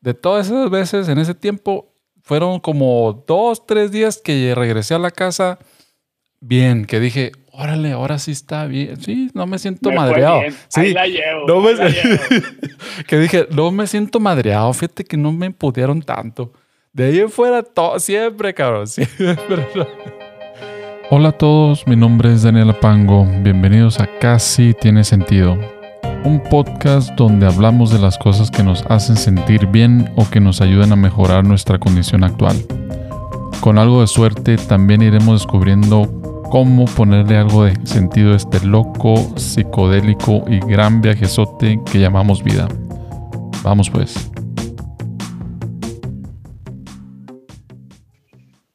de todas esas veces en ese tiempo, fueron como dos, tres días que regresé a la casa bien, que dije, órale, ahora sí está bien. Sí, no me siento madreado. Sí, la llevo, no me... que dije, no me siento madreado. Fíjate que no me pudieron tanto. De ahí en fuera, todo, siempre, cabrón, siempre. Hola a todos, mi nombre es Daniela Pango. Bienvenidos a Casi Tiene Sentido un podcast donde hablamos de las cosas que nos hacen sentir bien o que nos ayudan a mejorar nuestra condición actual. Con algo de suerte también iremos descubriendo cómo ponerle algo de sentido a este loco, psicodélico y gran viajezote que llamamos vida. Vamos pues.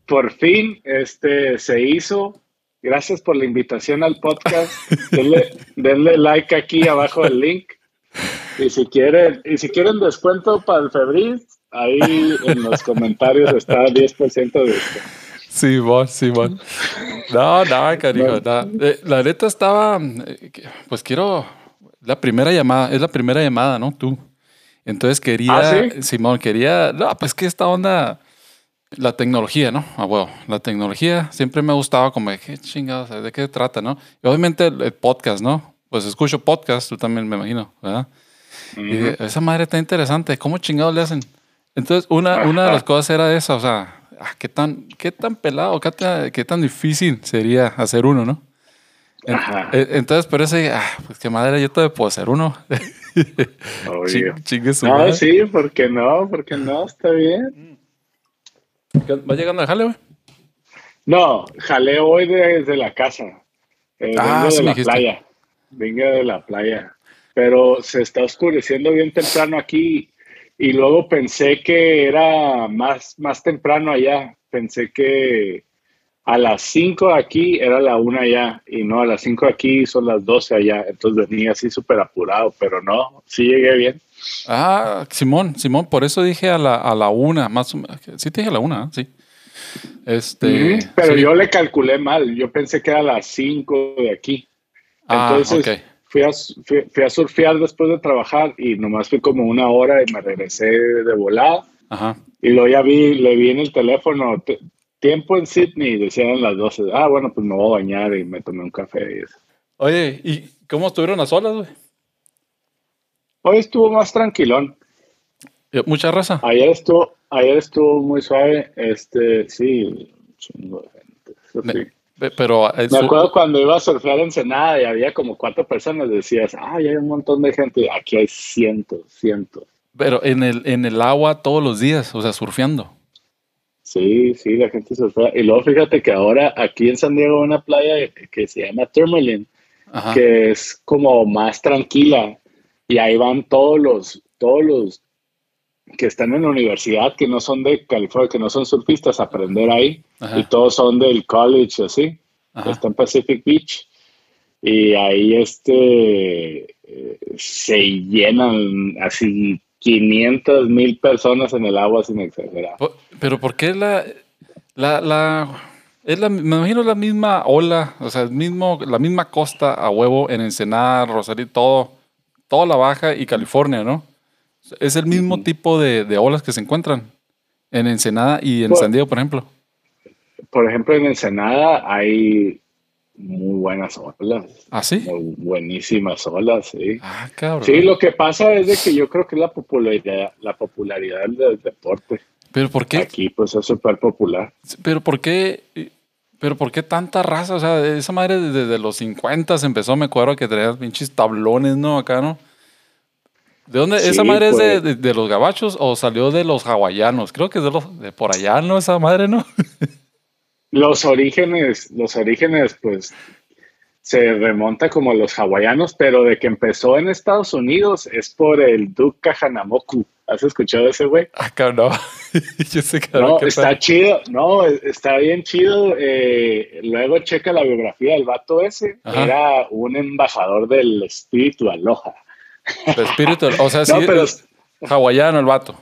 Por fin este se hizo Gracias por la invitación al podcast. Denle, like aquí abajo del link. Y si quieren, y si quieren descuento para el febril, ahí en los comentarios está 10% de esto. Sí, vos, sí. No, no, cariño, eh, la neta estaba, eh, pues quiero, la primera llamada, es la primera llamada, ¿no? Tú. Entonces quería, ¿Ah, Simón, quería, no, pues que esta onda, la tecnología, ¿no? Ah, bueno, la tecnología siempre me ha gustado como de qué chingados, de qué trata, ¿no? Y obviamente el, podcast, ¿no? Pues escucho podcast, tú también me imagino, ¿verdad? Y esa madre está interesante, ¿cómo chingados le hacen? Entonces, una, una de las cosas era esa, o sea, ah, ¿qué, tan, qué tan pelado, qué tan, qué tan difícil sería hacer uno, ¿no? E, entonces, por eso, ah, pues qué madre, yo te puedo hacer uno. chingue su No, sí, ¿por qué no? ¿Por qué no? Está bien. ¿Va llegando al jale, güey? No, jale hoy desde la casa. Eh, ah, vengo de la playa. Vengo de la playa. Pero se está oscureciendo bien temprano aquí. Y luego pensé que era más, más temprano allá. Pensé que a las 5 aquí era la 1 allá. Y no, a las 5 aquí son las 12 allá. Entonces venía así súper apurado. Pero no, sí llegué bien. Ah, Simón, Simón, por eso dije a la, a la una, más o menos. Sí, te dije a la una, sí. Este, pero yo le calculé mal. Yo pensé que era a las cinco de aquí. Ah, Entonces fui, a, fui, a surfear después de trabajar y nomás fui como una hora y me regresé de volada. Ajá. Y luego ya vi, le vi en el teléfono tiempo en Sydney, decían las 12. Ah, bueno, pues me voy a bañar y me tomé un café y eso. Oye, ¿y cómo estuvieron las olas, güey? Hoy estuvo más tranquilón. ¿Mucha raza? Ayer estuvo, ayer estuvo muy suave. Este, sí, chingo de gente. sí. Pero me acuerdo cuando iba a surfear en Senada y había como cuatro personas, decías, ay, hay un montón de gente. Aquí hay cientos, cientos. Pero en el, en el agua todos los días, o sea, surfeando. Sí, sí, la gente surfea. Y luego fíjate que ahora aquí en San Diego hay una playa que se llama Tourmaline, que es como más tranquila y ahí van todos los, todos los que están en la universidad, que no son de California, que no son surfistas, a aprender ahí, y todos son del college, así, está en Pacific Beach, y ahí este, se llenan así 500 mil personas en el agua sin exagerar. Pero ¿por qué la, la, la, es la, me imagino la misma ola, o sea, el mismo, la misma costa a huevo en Ensenada, Rosario, todo, toda la Baja y California, ¿no? Es el mismo tipo de, olas que se encuentran en Ensenada y en San Diego, por ejemplo. Por ejemplo, en Ensenada hay muy buenas olas. ¿Ah, sí? buenísimas olas, sí. Ah, cabrón. Sí, lo que pasa es de que yo creo que la popularidad, la popularidad del deporte. ¿Pero por qué? Aquí, pues, es súper popular. ¿Pero por qué? ¿Pero por qué tanta raza? O sea, esa madre desde los 50 se empezó, me acuerdo que traía pinches tablones, ¿no? Acá, ¿no? ¿De dónde? ¿Esa madre es pues. de, los gabachos o salió de los hawaianos? Creo que es de, los, de por allá, ¿no? Esa madre, ¿no? los orígenes, los orígenes, pues, se remonta como a los hawaianos, pero de que empezó en Estados Unidos es por el Duke Kahanamoku. ¿Has escuchado ese güey? Acá no. Yo sé que no, está chido. No, está bien chido. Eh, luego checa la biografía del vato ese. Era un embajador del espíritu aloha. El espíritu, o sea, sí, es hawaiano el vato.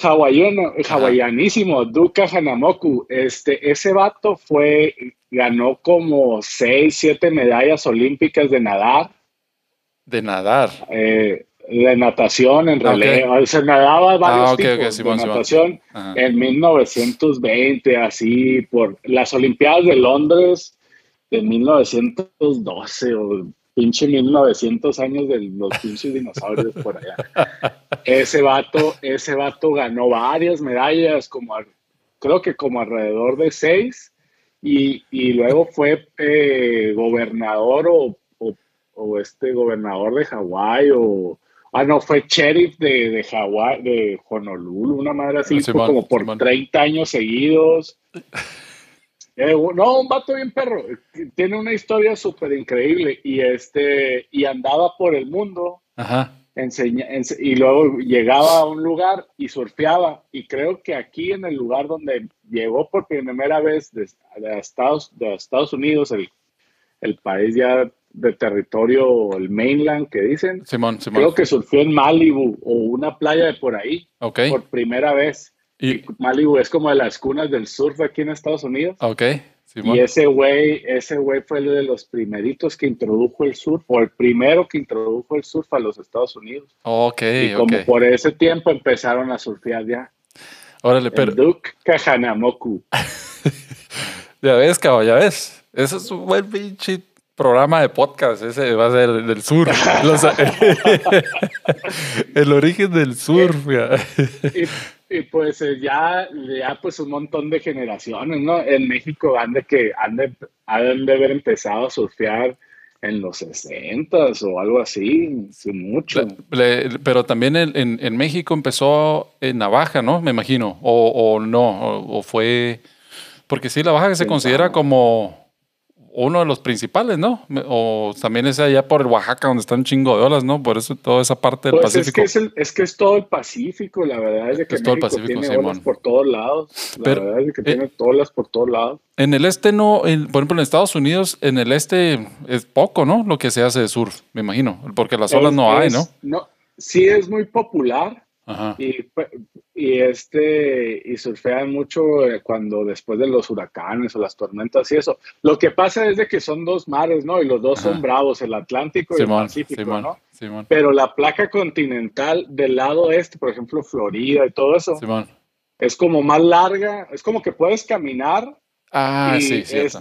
Hawaiano, hawaianísimo, Duka Hanamoku. Este, ese vato fue, ganó como seis, siete medallas olímpicas de nadar. De nadar. Eh, de natación en realidad. Se nadaba varios tipos de natación en 1920, así por las Olimpiadas de Londres de 1912 o pinche 1900 años de los pinches dinosaurios por allá. Ese vato, ese vato ganó varias medallas, como creo que como alrededor de seis, y, y luego fue eh, gobernador o, o, este gobernador de Hawái o ah no fue sheriff de, de Hawái de Honolulu una madre así como por 30 años seguidos eh, no, un vato bien perro. Tiene una historia súper increíble y este y andaba por el mundo. Ajá. y luego llegaba a un lugar y surfeaba. Y creo que aquí en el lugar donde llegó por primera vez de, Estados, de Estados Unidos, el, el, país ya de territorio, el mainland que dicen, Simón, creo que surfeó en Malibu o una playa de por ahí por primera vez. Y Malibu es como de las cunas del surf aquí en Estados Unidos. Ok. Y ese güey, ese güey fue uno de los primeritos que introdujo el surf, o el primero que introdujo el surf a los Estados Unidos. Ok, y como por ese tiempo empezaron a surfear ya. Órale, pero. Duke Kahanamoku. ya ves, cabrón, ya ves. Ese es un buen pinche programa de podcast. Ese va a ser del sur. el origen del surf. y, y pues eh, ya, ya pues un montón de generaciones, ¿no? En México han de que han de, han de haber empezado a surfear en los 60 o algo así, mucho. pero también en, en, México empezó en Navaja, ¿no? Me imagino, o, o no, o, fue... Porque sí, la baja que se considera como uno de los principales, ¿no? O también es allá por el Oaxaca donde están chingo de olas, ¿no? Por eso toda esa parte del Pacífico. Pues es que es, que es todo el Pacífico, la verdad es que es todo el Pacífico, tiene olas por todos lados. La verdad es que tiene eh, olas por todos lados. En el este no, por ejemplo en Estados Unidos, en el este es poco, ¿no? Lo que se hace de surf, me imagino, porque las olas no hay, ¿no? No, sí es muy popular, y, y, este, y surfean mucho eh, cuando después de los huracanes o las tormentas y eso. Lo que pasa es de que son dos mares, ¿no? Y los dos son bravos, el Atlántico y el Pacífico, ¿no? Pero la placa continental del lado este, por ejemplo, Florida y todo eso, es como más larga, es como que puedes caminar. Ah, sí, es,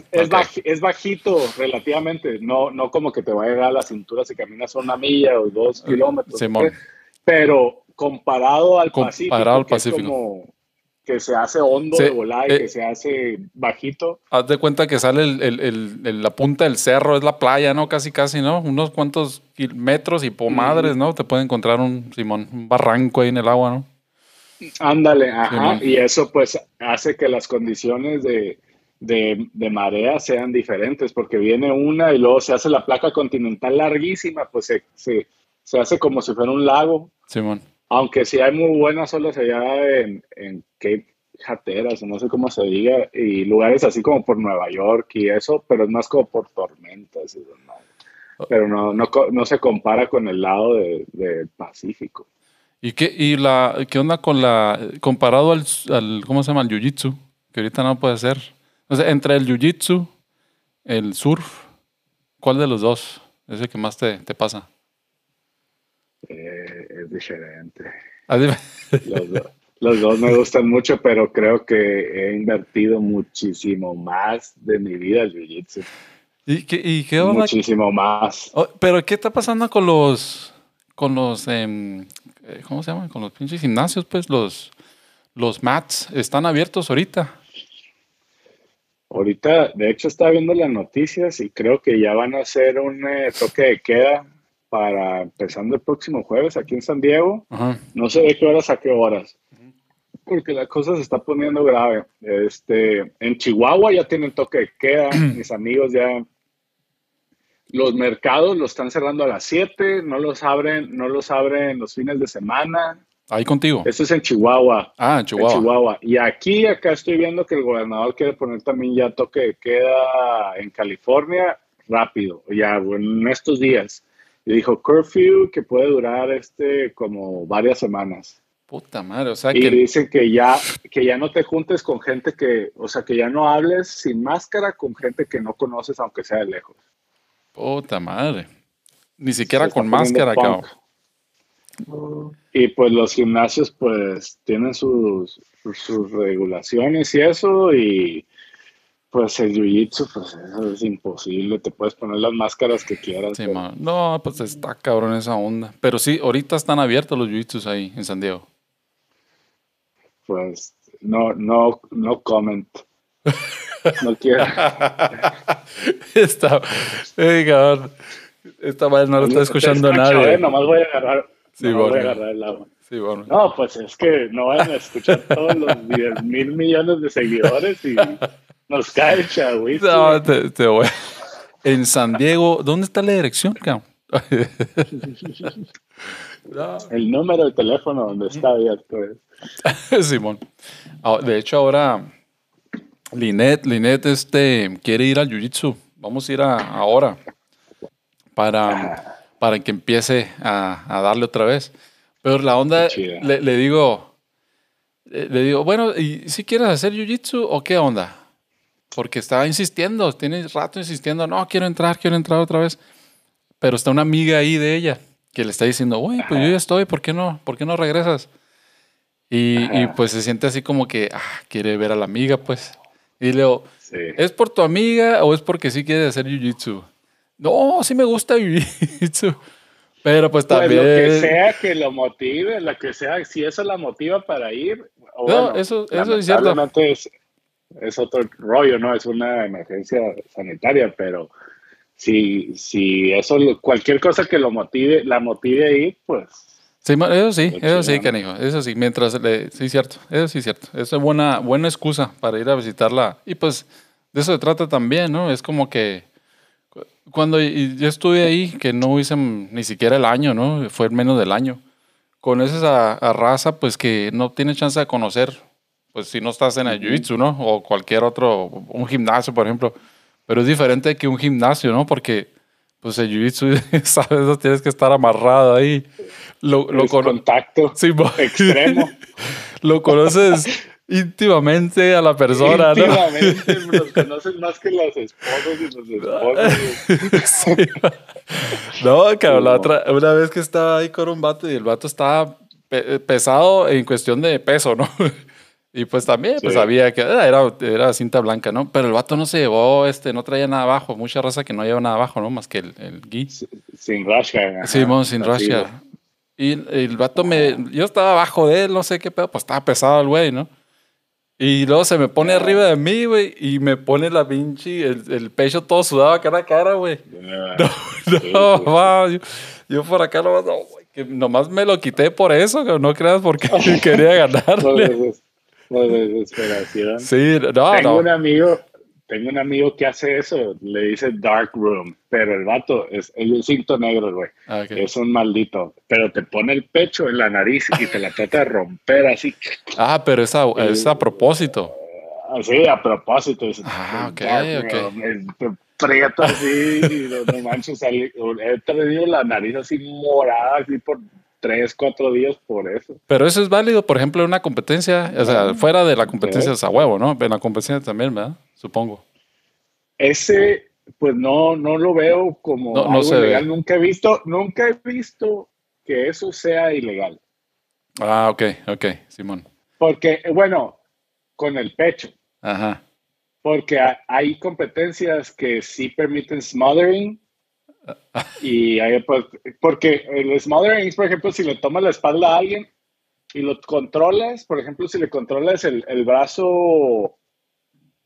es, bajito relativamente, no, no como que te va a llegar a la cintura si caminas una milla o dos kilómetros. Pero comparado al Pacífico. Que, es como que se hace hondo de volar y eh, que se hace bajito. Haz de cuenta que sale el, la punta del cerro, es la playa, ¿no? Casi, casi, ¿no? Unos cuantos metros y pomadres, ¿no? Te puede encontrar un, Simón, un barranco ahí en el agua, ¿no? Ándale, ajá. y eso pues hace que las condiciones de, marea sean diferentes, porque viene una y luego se hace la placa continental larguísima, pues se, se, se hace como si fuera un lago. Simón. Aunque sí hay muy buenas olas allá en, en Cape Hatteras, no sé cómo se diga, y lugares así como por Nueva York y eso, pero es más como por tormentas. Pero no, no, no, se compara con el lado del Pacífico. ¿Y qué, y la, qué onda con la, comparado al, al ¿cómo se llama? El Jiu-Jitsu, que ahorita no puede ser. O sea, entre el Jiu-Jitsu, el surf, ¿cuál de los dos es el que más te, te pasa? Diferente. Los, dos, me gustan mucho, pero creo que he invertido muchísimo más de mi vida en Jiu-Jitsu. ¿Y qué, y qué Muchísimo más. Oh, pero ¿qué está pasando con los, con los, em, eh, ¿cómo se llaman? Con los pinches gimnasios, pues, los, los mats, ¿están abiertos ahorita? Ahorita, de hecho, estaba viendo las noticias y creo que ya van a hacer un eh, toque de queda para empezando el próximo jueves aquí en San Diego. No sé de qué horas a qué horas. Porque la cosa se está poniendo grave. Este, en Chihuahua ya tienen toque de queda. Mis amigos ya. Los mercados los están cerrando a las 7. No los abren, no los abren los fines de semana. Ahí contigo. Eso es en Chihuahua. Ah, en Chihuahua. En Chihuahua. Y aquí, acá estoy viendo que el gobernador quiere poner también ya toque de queda en California rápido, ya en estos días. Y dijo curfew que puede durar este como varias semanas. Puta madre, o sea y que... dicen que ya, que ya no te juntes con gente que, o sea, que ya no hables sin máscara con gente que no conoces aunque sea de lejos. Puta madre. Ni siquiera con máscara, cabrón. Y pues los gimnasios pues tienen sus, sus regulaciones y eso y pues el jiu-jitsu pues eso es imposible, te puedes poner las máscaras que quieras. no, pues está cabrón esa onda. Pero sí, ahorita están abiertos los jiu-jitsus ahí en San Diego. Pues no, no, no comment. No quiero. Está, cabrón. Esta vez no lo está escuchando nadie. Eh, nomás voy a agarrar, sí, voy a agarrar el agua. Sí, bueno. No, pues es que no van a escuchar todos los 10 mil millones de seguidores y nos cae el chavito. No, te, te voy. En San Diego, ¿dónde está la dirección, cabrón? El número de teléfono donde está abierto es. Simón. Ah, de hecho, ahora Linet, Linet este, quiere ir al Jiu-Jitsu. Vamos a ir ahora para, para que empiece a, darle otra vez. Pero la onda, le, digo, le, digo, bueno, ¿y si quieres hacer Jiu-Jitsu o qué onda? Porque estaba insistiendo, tiene rato insistiendo, no, quiero entrar, quiero entrar otra vez. Pero está una amiga ahí de ella que le está diciendo, uy, pues yo ya estoy, ¿por qué no? ¿Por qué no regresas? Y, y, pues se siente así como que ah, quiere ver a la amiga, pues. Y le digo, ¿es por tu amiga o es porque sí quiere hacer jiu-jitsu? No, sí me gusta jiu-jitsu. Pero pues también. Pues lo que sea que lo motive, lo que sea, si eso la motiva para ir. no, eso, eso es cierto. Es, es otro rollo, ¿no? Es una emergencia sanitaria, pero si, si eso, cualquier cosa que lo motive, la motive ahí, pues. Sí, eso sí, eso sí, canijo, eso sí, mientras le, sí, cierto, eso sí, cierto, eso es buena, buena excusa para ir a visitarla, y pues de eso se trata también, ¿no? Es como que cuando yo estuve ahí, que no hice ni siquiera el año, ¿no? Fue menos del año, conoces a, a raza, pues que no tiene chance de conocer, pues si no estás en el jiu-jitsu, ¿no? O cualquier otro, un gimnasio, por ejemplo, pero es diferente que un gimnasio, ¿no? Porque pues el jiu-jitsu, sabes, tienes que estar amarrado ahí. Lo, lo contacto sí, extremo. lo conoces íntimamente a la persona, ¿no? Íntimamente, los conoces más que los esposos y los esposos. sí. No, cabrón, la otra, una vez que estaba ahí con un vato y el vato estaba pesado en cuestión de peso, ¿no? Y pues también, pues sabía que ah, era, era cinta blanca, ¿no? Pero el vato no se llevó, este, no traía nada abajo. Mucha raza que no lleva nada abajo, ¿no? Más que el, el gui. Sin rasca. Sí, sin rasca. Y el vato me... Yo estaba abajo de él, no sé qué pedo. Pues estaba pesado el güey, ¿no? Y luego se me pone arriba de mí, güey, y me pone la pinche, el, el pecho todo sudado cara a cara, güey. No, no, yo, yo, por acá nomás, no, güey, que nomás me lo quité por eso, que no creas porque quería ganarle de desesperación. Sí, no, tengo un amigo, tengo un amigo que hace eso, le dice dark room, pero el vato es el cinto negro, güey. Ah, es un maldito, pero te pone el pecho en la nariz y te la trata de romper así. Ah, pero es a, es a propósito. Ah, sí, a propósito. ah, ok, ok. Te así y no, manches, he tenido la nariz así morada, así por tres, cuatro días por eso. Pero eso es válido, por ejemplo, en una competencia, o sea, fuera de la competencia es a huevo, ¿no? En la competencia también, ¿verdad? Supongo. Ese, pues no, no lo veo como no, algo ilegal. Nunca he visto, nunca he visto que eso sea ilegal. Ah, ok, ok, Simón. Porque, bueno, con el pecho. Ajá. Porque hay competencias que sí permiten smothering y ahí, pues, porque el smothering, por ejemplo, si le tomas la espalda a alguien y lo controlas, por ejemplo, si le controlas el, el brazo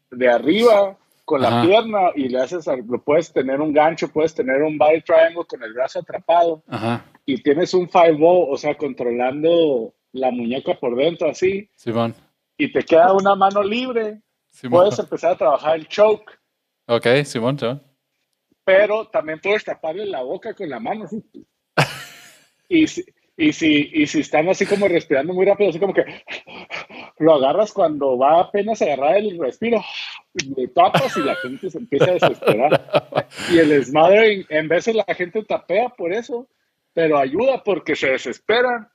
de arriba con la pierna y le haces, lo puedes tener un gancho, puedes tener un body triangle con el brazo atrapado y tienes un five o sea, controlando la muñeca por dentro así. Y te queda una mano libre. Puedes empezar a trabajar el choke. Ok, Simón, Simón pero también puedes taparle la boca con la mano. y, si, y, si, y si están así como respirando muy rápido, así como que lo agarras cuando va apenas a agarrar el respiro, le tapas y la gente se empieza a desesperar. Y el smothering, en de la gente tapea por eso, pero ayuda porque se desesperan.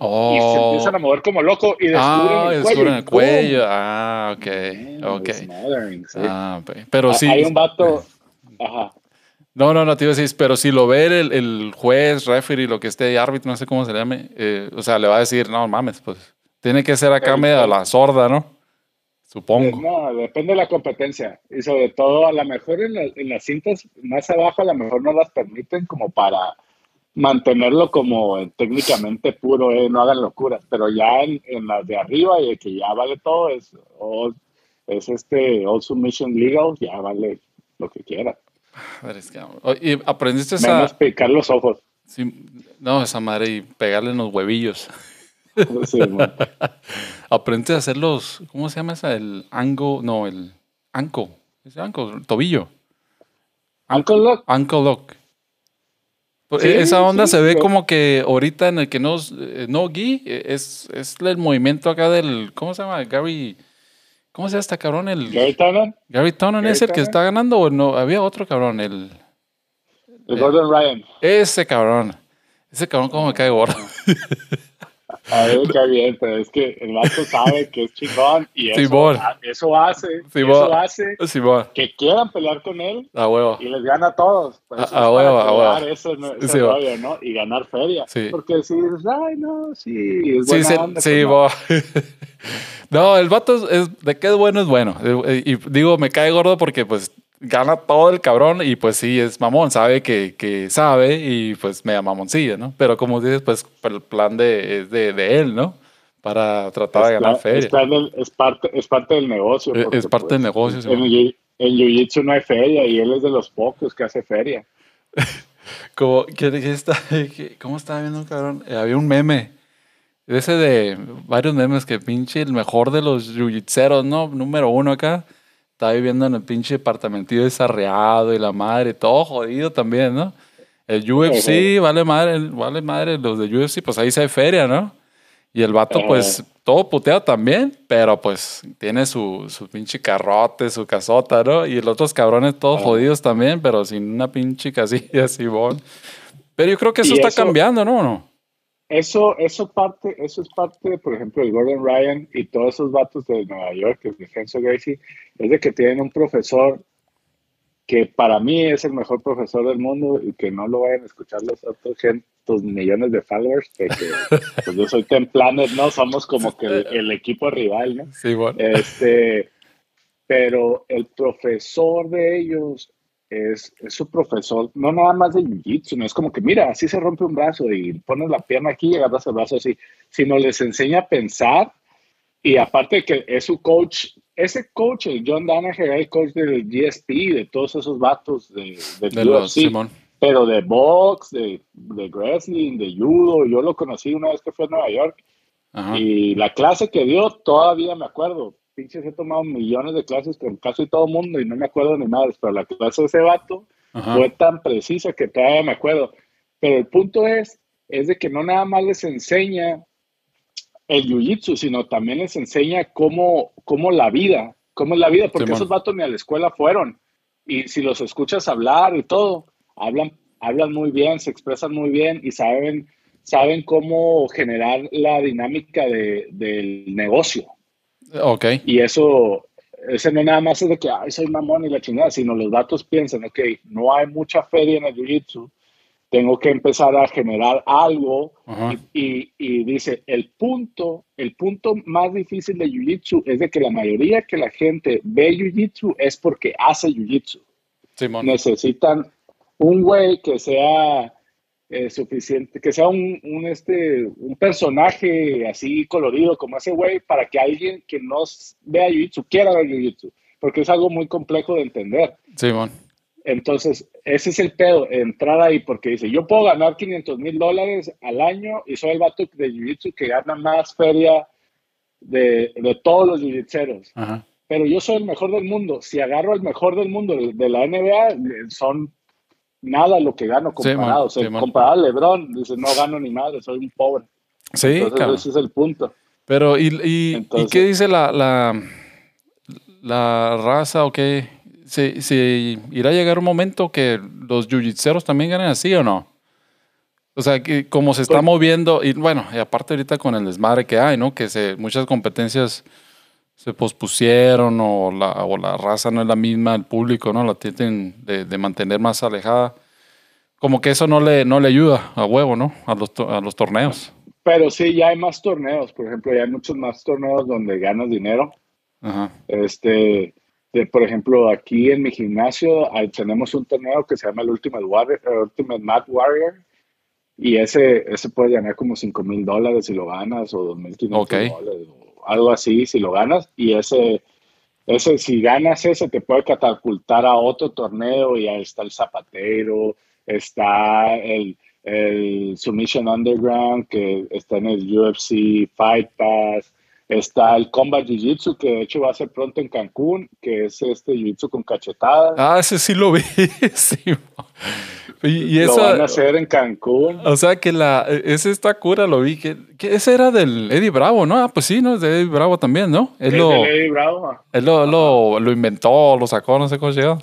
Y se empiezan a mover como loco y descubren el cuello. Ah, ok, ok. Smothering, sí. Ah, pero sí. Hay un vato, ajá. No, no, no te iba a decir, pero si lo ve el, el juez, referee, lo que esté, árbitro, no sé cómo se llame, eh, o sea, le va a decir, no mames, pues tiene que ser acá medio la sorda, ¿no? Supongo. No, depende de la competencia. Y sobre todo, a lo mejor en, en las cintas más abajo, a lo mejor no las permiten como para mantenerlo como técnicamente puro, eh, no hagan locuras. Pero ya en, en, las de arriba y que ya vale todo, es, es este All Submission Legal, ya vale lo que quiera. y aprendiste a... picar los ojos. no, esa madre y pegarle en los huevillos. Sí, Aprendiste a hacer los, ¿cómo se llama esa? El ango, no, el anco. ¿Es anco? tobillo. Ankle lock. Ankle lock. Pues, esa onda se ve como que ahorita en el que no, eh, no eh, es, es el movimiento acá del, ¿cómo se llama? Gary, ¿cómo se llama este cabrón? El, Gary Tonnen. Gary Tonnen es el que está ganando o no, había otro cabrón, el... El Gordon Ryan. Ese cabrón. Ese cabrón como me cae gordo. A ver, qué bien, pero es que el vato sabe que es chingón y eso, eso hace, eso hace que quieran pelear con él a y les gana a todos. A, huevo, a huevo. Eso, ese rollo, ¿no? Y ganar feria. Porque si dices, ay, no, sí, es buena sí, onda, sí, pues no. el vato es, de qué es bueno es bueno. Y digo, me cae gordo porque pues gana todo el cabrón y pues sí, es mamón, sabe que, que sabe y pues me da mamoncilla, ¿no? Pero como dices, pues el plan de, es de, de él, ¿no? Para tratar de ganar feria. Es, parte, es parte del negocio. es, parte del pues, negocio. En, en Jiu-Jitsu no hay feria y él es de los pocos que hace feria. como, ¿qué, está, ¿Cómo estaba viendo un cabrón? Eh, había un meme. Ese de varios memes que pinche el mejor de los jiu ¿no? Número uno acá está viviendo en el pinche departamentillo desarreado y la madre, todo jodido también, ¿no? El UFC, vale madre, vale madre, los de UFC, pues ahí se hay feria, ¿no? Y el vato, pues, todo puteado también, pero pues tiene su, su pinche carrote, su casota, ¿no? Y los otros cabrones todos jodidos también, pero sin una pinche casilla bon. Pero yo creo que eso está cambiando, ¿no? ¿no? Eso, eso, parte, eso es parte, por ejemplo, el Gordon Ryan y todos esos vatos de Nueva York, el Defenso Gracie, es de que tienen un profesor que para mí es el mejor profesor del mundo y que no lo vayan a escuchar los otros cientos millones de followers, porque pues yo soy Templanet, ¿no? Somos como que el, equipo rival, ¿no? Sí, bueno. Este, pero el profesor de ellos es, su profesor, no nada más de jiu-jitsu, no es como que, mira, así se rompe un brazo y pones la pierna aquí y agarras el brazo así, sino les enseña a pensar y aparte que es su coach, ese coach, el John Danaher, el coach del GSP, de todos esos vatos de, de, pero de box, de, de wrestling, de judo, yo lo conocí una vez que fue a Nueva York y la clase que dio todavía me acuerdo, pinches he tomado millones de clases con casi todo mundo y no me acuerdo ni más, pero la clase de ese vato fue tan precisa que todavía me acuerdo. Pero el punto es, es de que no nada más les enseña el jiu-jitsu, sino también les enseña cómo, cómo la vida, cómo es la vida, porque esos vatos ni a la escuela fueron. Y si los escuchas hablar y todo, hablan, hablan muy bien, se expresan muy bien y saben, saben cómo generar la dinámica de, del negocio. Ok. Y eso, ese no nada más es de que, ay, soy mamón y la chingada, sino los datos piensan, ok, no hay mucha feria en el jiu-jitsu, tengo que empezar a generar algo y, y, dice, el punto, el punto más difícil de Jiu-Jitsu es de que la mayoría que la gente ve Jiu-Jitsu es porque hace Jiu-Jitsu. Necesitan un güey que sea eh, suficiente, que sea un, un, este, un personaje así colorido como ese güey para que alguien que no vea Jiu-Jitsu quiera ver Jiu-Jitsu, porque es algo muy complejo de entender. Simón. Entonces, ese es el pedo, entrar ahí, porque dice, yo puedo ganar 500 mil dólares al año y soy el vato de Jiu-Jitsu que gana más feria de, de todos los jiu Pero yo soy el mejor del mundo. Si agarro el mejor del mundo de, la NBA, son nada lo que gano comparado. comparado a LeBron, dice, no gano ni madre, soy un pobre. Sí, Entonces, ese es el punto. Pero, ¿y, y, ¿y qué dice la, la, la raza o qué? si, irá a llegar un momento que los jiu también ganen así o no. O sea, que como se está pues moviendo, y bueno, y aparte ahorita con el desmadre que hay, ¿no? Que se, muchas competencias se pospusieron o la, o la raza no es la misma, el público, ¿no? La tienen de, mantener más alejada. Como que eso no le, no le ayuda a huevo, ¿no? A los, a los torneos. Pero sí, ya hay más torneos. Por ejemplo, ya hay muchos más torneos donde ganas dinero. Ajá. Este, por ejemplo, aquí en mi gimnasio tenemos un torneo que se llama el Ultimate, Warrior, Ultimate Mat Warrior. Y ese, ese puede ganar como 5 mil dólares si lo ganas o 2 mil dólares o algo así si lo ganas. Y ese, ese, si ganas ese, te puede catapultar a otro torneo y ahí está el Zapatero, está el, el Submission Underground que está en el UFC Fight Pass Está el Combat Jiu-Jitsu, que de hecho va a ser pronto en Cancún, que es este Jiu-Jitsu con cachetadas. Ah, ese sí lo vi. sí. Y, eso, lo van a hacer en Cancún. O sea que la, ese está cura, lo vi. Que, que, ese era del Eddie Bravo, ¿no? Ah, pues sí, ¿no? Es de Eddie Bravo también, ¿no? Él es lo, Eddie Bravo. Él lo, lo, lo, inventó, lo sacó, no sé cómo llegó.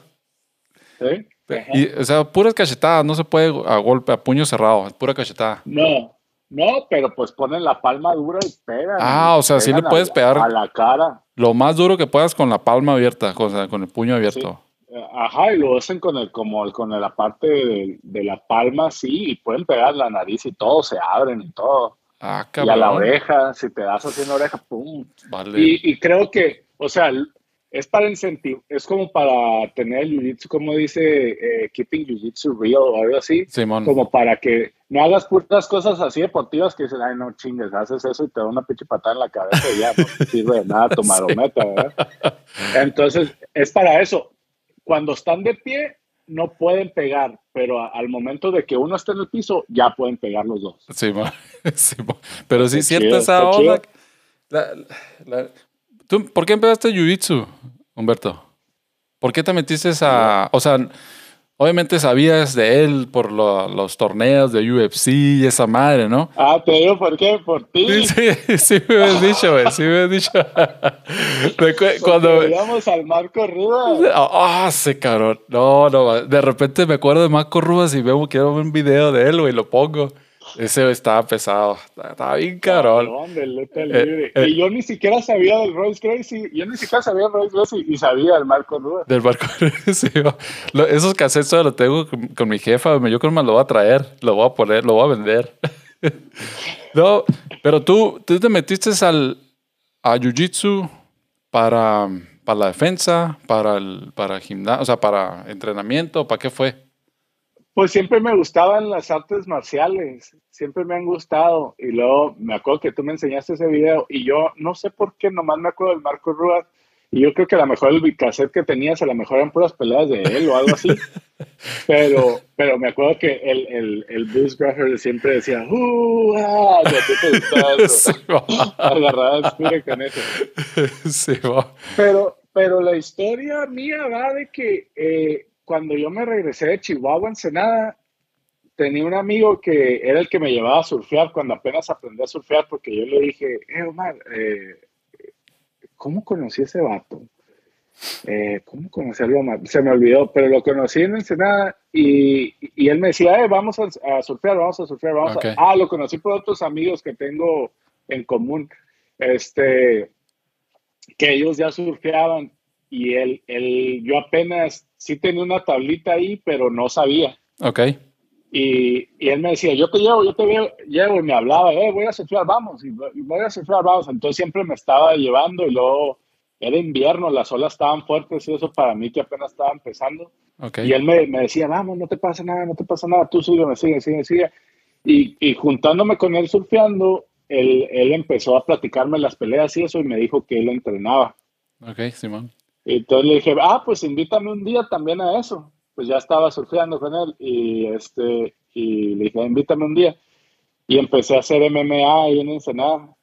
Sí. Y, o sea, puras cachetadas, no se puede a golpe, a puño cerrado, es pura cachetada. No, no, pero pues ponen la palma dura y pegan. Ah, o sea, sí le puedes pegar. A la cara. Lo más duro que puedas con la palma abierta, con, con el puño abierto. Ajá, y lo hacen con el, como con la parte de, la palma, sí, y pueden pegar la nariz y todo, se abren y todo. Ah, cabrón. Y a la oreja, si te das así en la oreja, pum. Vale. Y, y creo que, o sea, es para incentivar, es como para tener el jiu-jitsu, como dice, eh, keeping jiu-jitsu real o algo así, como para que no hagas putas cosas así deportivas que dicen, ay, no chingues, haces eso y te da una pinche patada en la cabeza y ya, no sirve de nada tu marometa, ¿verdad? Entonces, es para eso. Cuando están de pie, no pueden pegar, pero al momento de que uno esté en el piso, ya pueden pegar los dos. Sí, sí pero sí, cierta esa onda. ¿Por qué empezaste Jiu-Jitsu, Humberto? ¿Por qué te metiste a... O sea, obviamente sabías de él por los torneos de UFC y esa madre, ¿no? Ah, te digo por qué, por ti. Sí, sí, me habías dicho, güey, sí me habías dicho. Cuando veíamos al Marco Rubas. Ah, ese cabrón. No, no, de repente me acuerdo de Marco Rubas y veo, quiero ver un video de él, güey, lo pongo. Ese estaba pesado. Estaba bien caro. Eh, eh, y yo ni siquiera sabía del Rolls Royce. Yo ni siquiera sabía del Rolls Royce y, sabía del Marco Rubio. Del Marco sí, Esos cassettes los tengo con, mi jefa. Yo creo que me lo voy a traer. Lo voy a poner, lo voy a vender. no, pero tú, tú te metiste al, a Jiu-Jitsu para, para la defensa, para el para gimnasio, o sea, para entrenamiento. ¿Para qué fue? Pues siempre me gustaban las artes marciales, siempre me han gustado. Y luego me acuerdo que tú me enseñaste ese video y yo no sé por qué, nomás me acuerdo del Marco Ruas. Y yo creo que a lo mejor el cassette que tenías, a lo mejor eran puras peleas de él o algo así. pero, pero me acuerdo que el, el, el Bruce Graffer siempre decía, ¡Uh! Ah", con eso. Sí, pero, pero la historia mía va de que eh, cuando yo me regresé de Chihuahua, Ensenada, tenía un amigo que era el que me llevaba a surfear cuando apenas aprendí a surfear, porque yo le dije, eh, Omar, eh, ¿cómo conocí a ese vato? Eh, ¿Cómo conocí a Omar? Se me olvidó, pero lo conocí en Ensenada y, y él me decía, eh, vamos a, surfear, vamos a surfear, vamos a... Ah, lo conocí por otros amigos que tengo en común, este, que ellos ya surfeaban y él, él, yo apenas sí tenía una tablita ahí, pero no sabía. Ok. Y, y, él me decía, yo te llevo, yo te llevo, y me hablaba, eh, voy a surfear, vamos, y, voy a surfear, vamos. Entonces siempre me estaba llevando y luego era invierno, las olas estaban fuertes y eso para mí que apenas estaba empezando. Okay. Y él me, me, decía, vamos, no te pasa nada, no te pasa nada, tú me sigue, sigue, sigue. Y, y juntándome con él surfeando, él, él empezó a platicarme las peleas y eso y me dijo que él entrenaba. Ok, Simón. Y entonces le dije, ah, pues invítame un día también a eso. Pues ya estaba surfeando con él y, este, y le dije, invítame un día. Y empecé a hacer MMA ahí en Ensenada.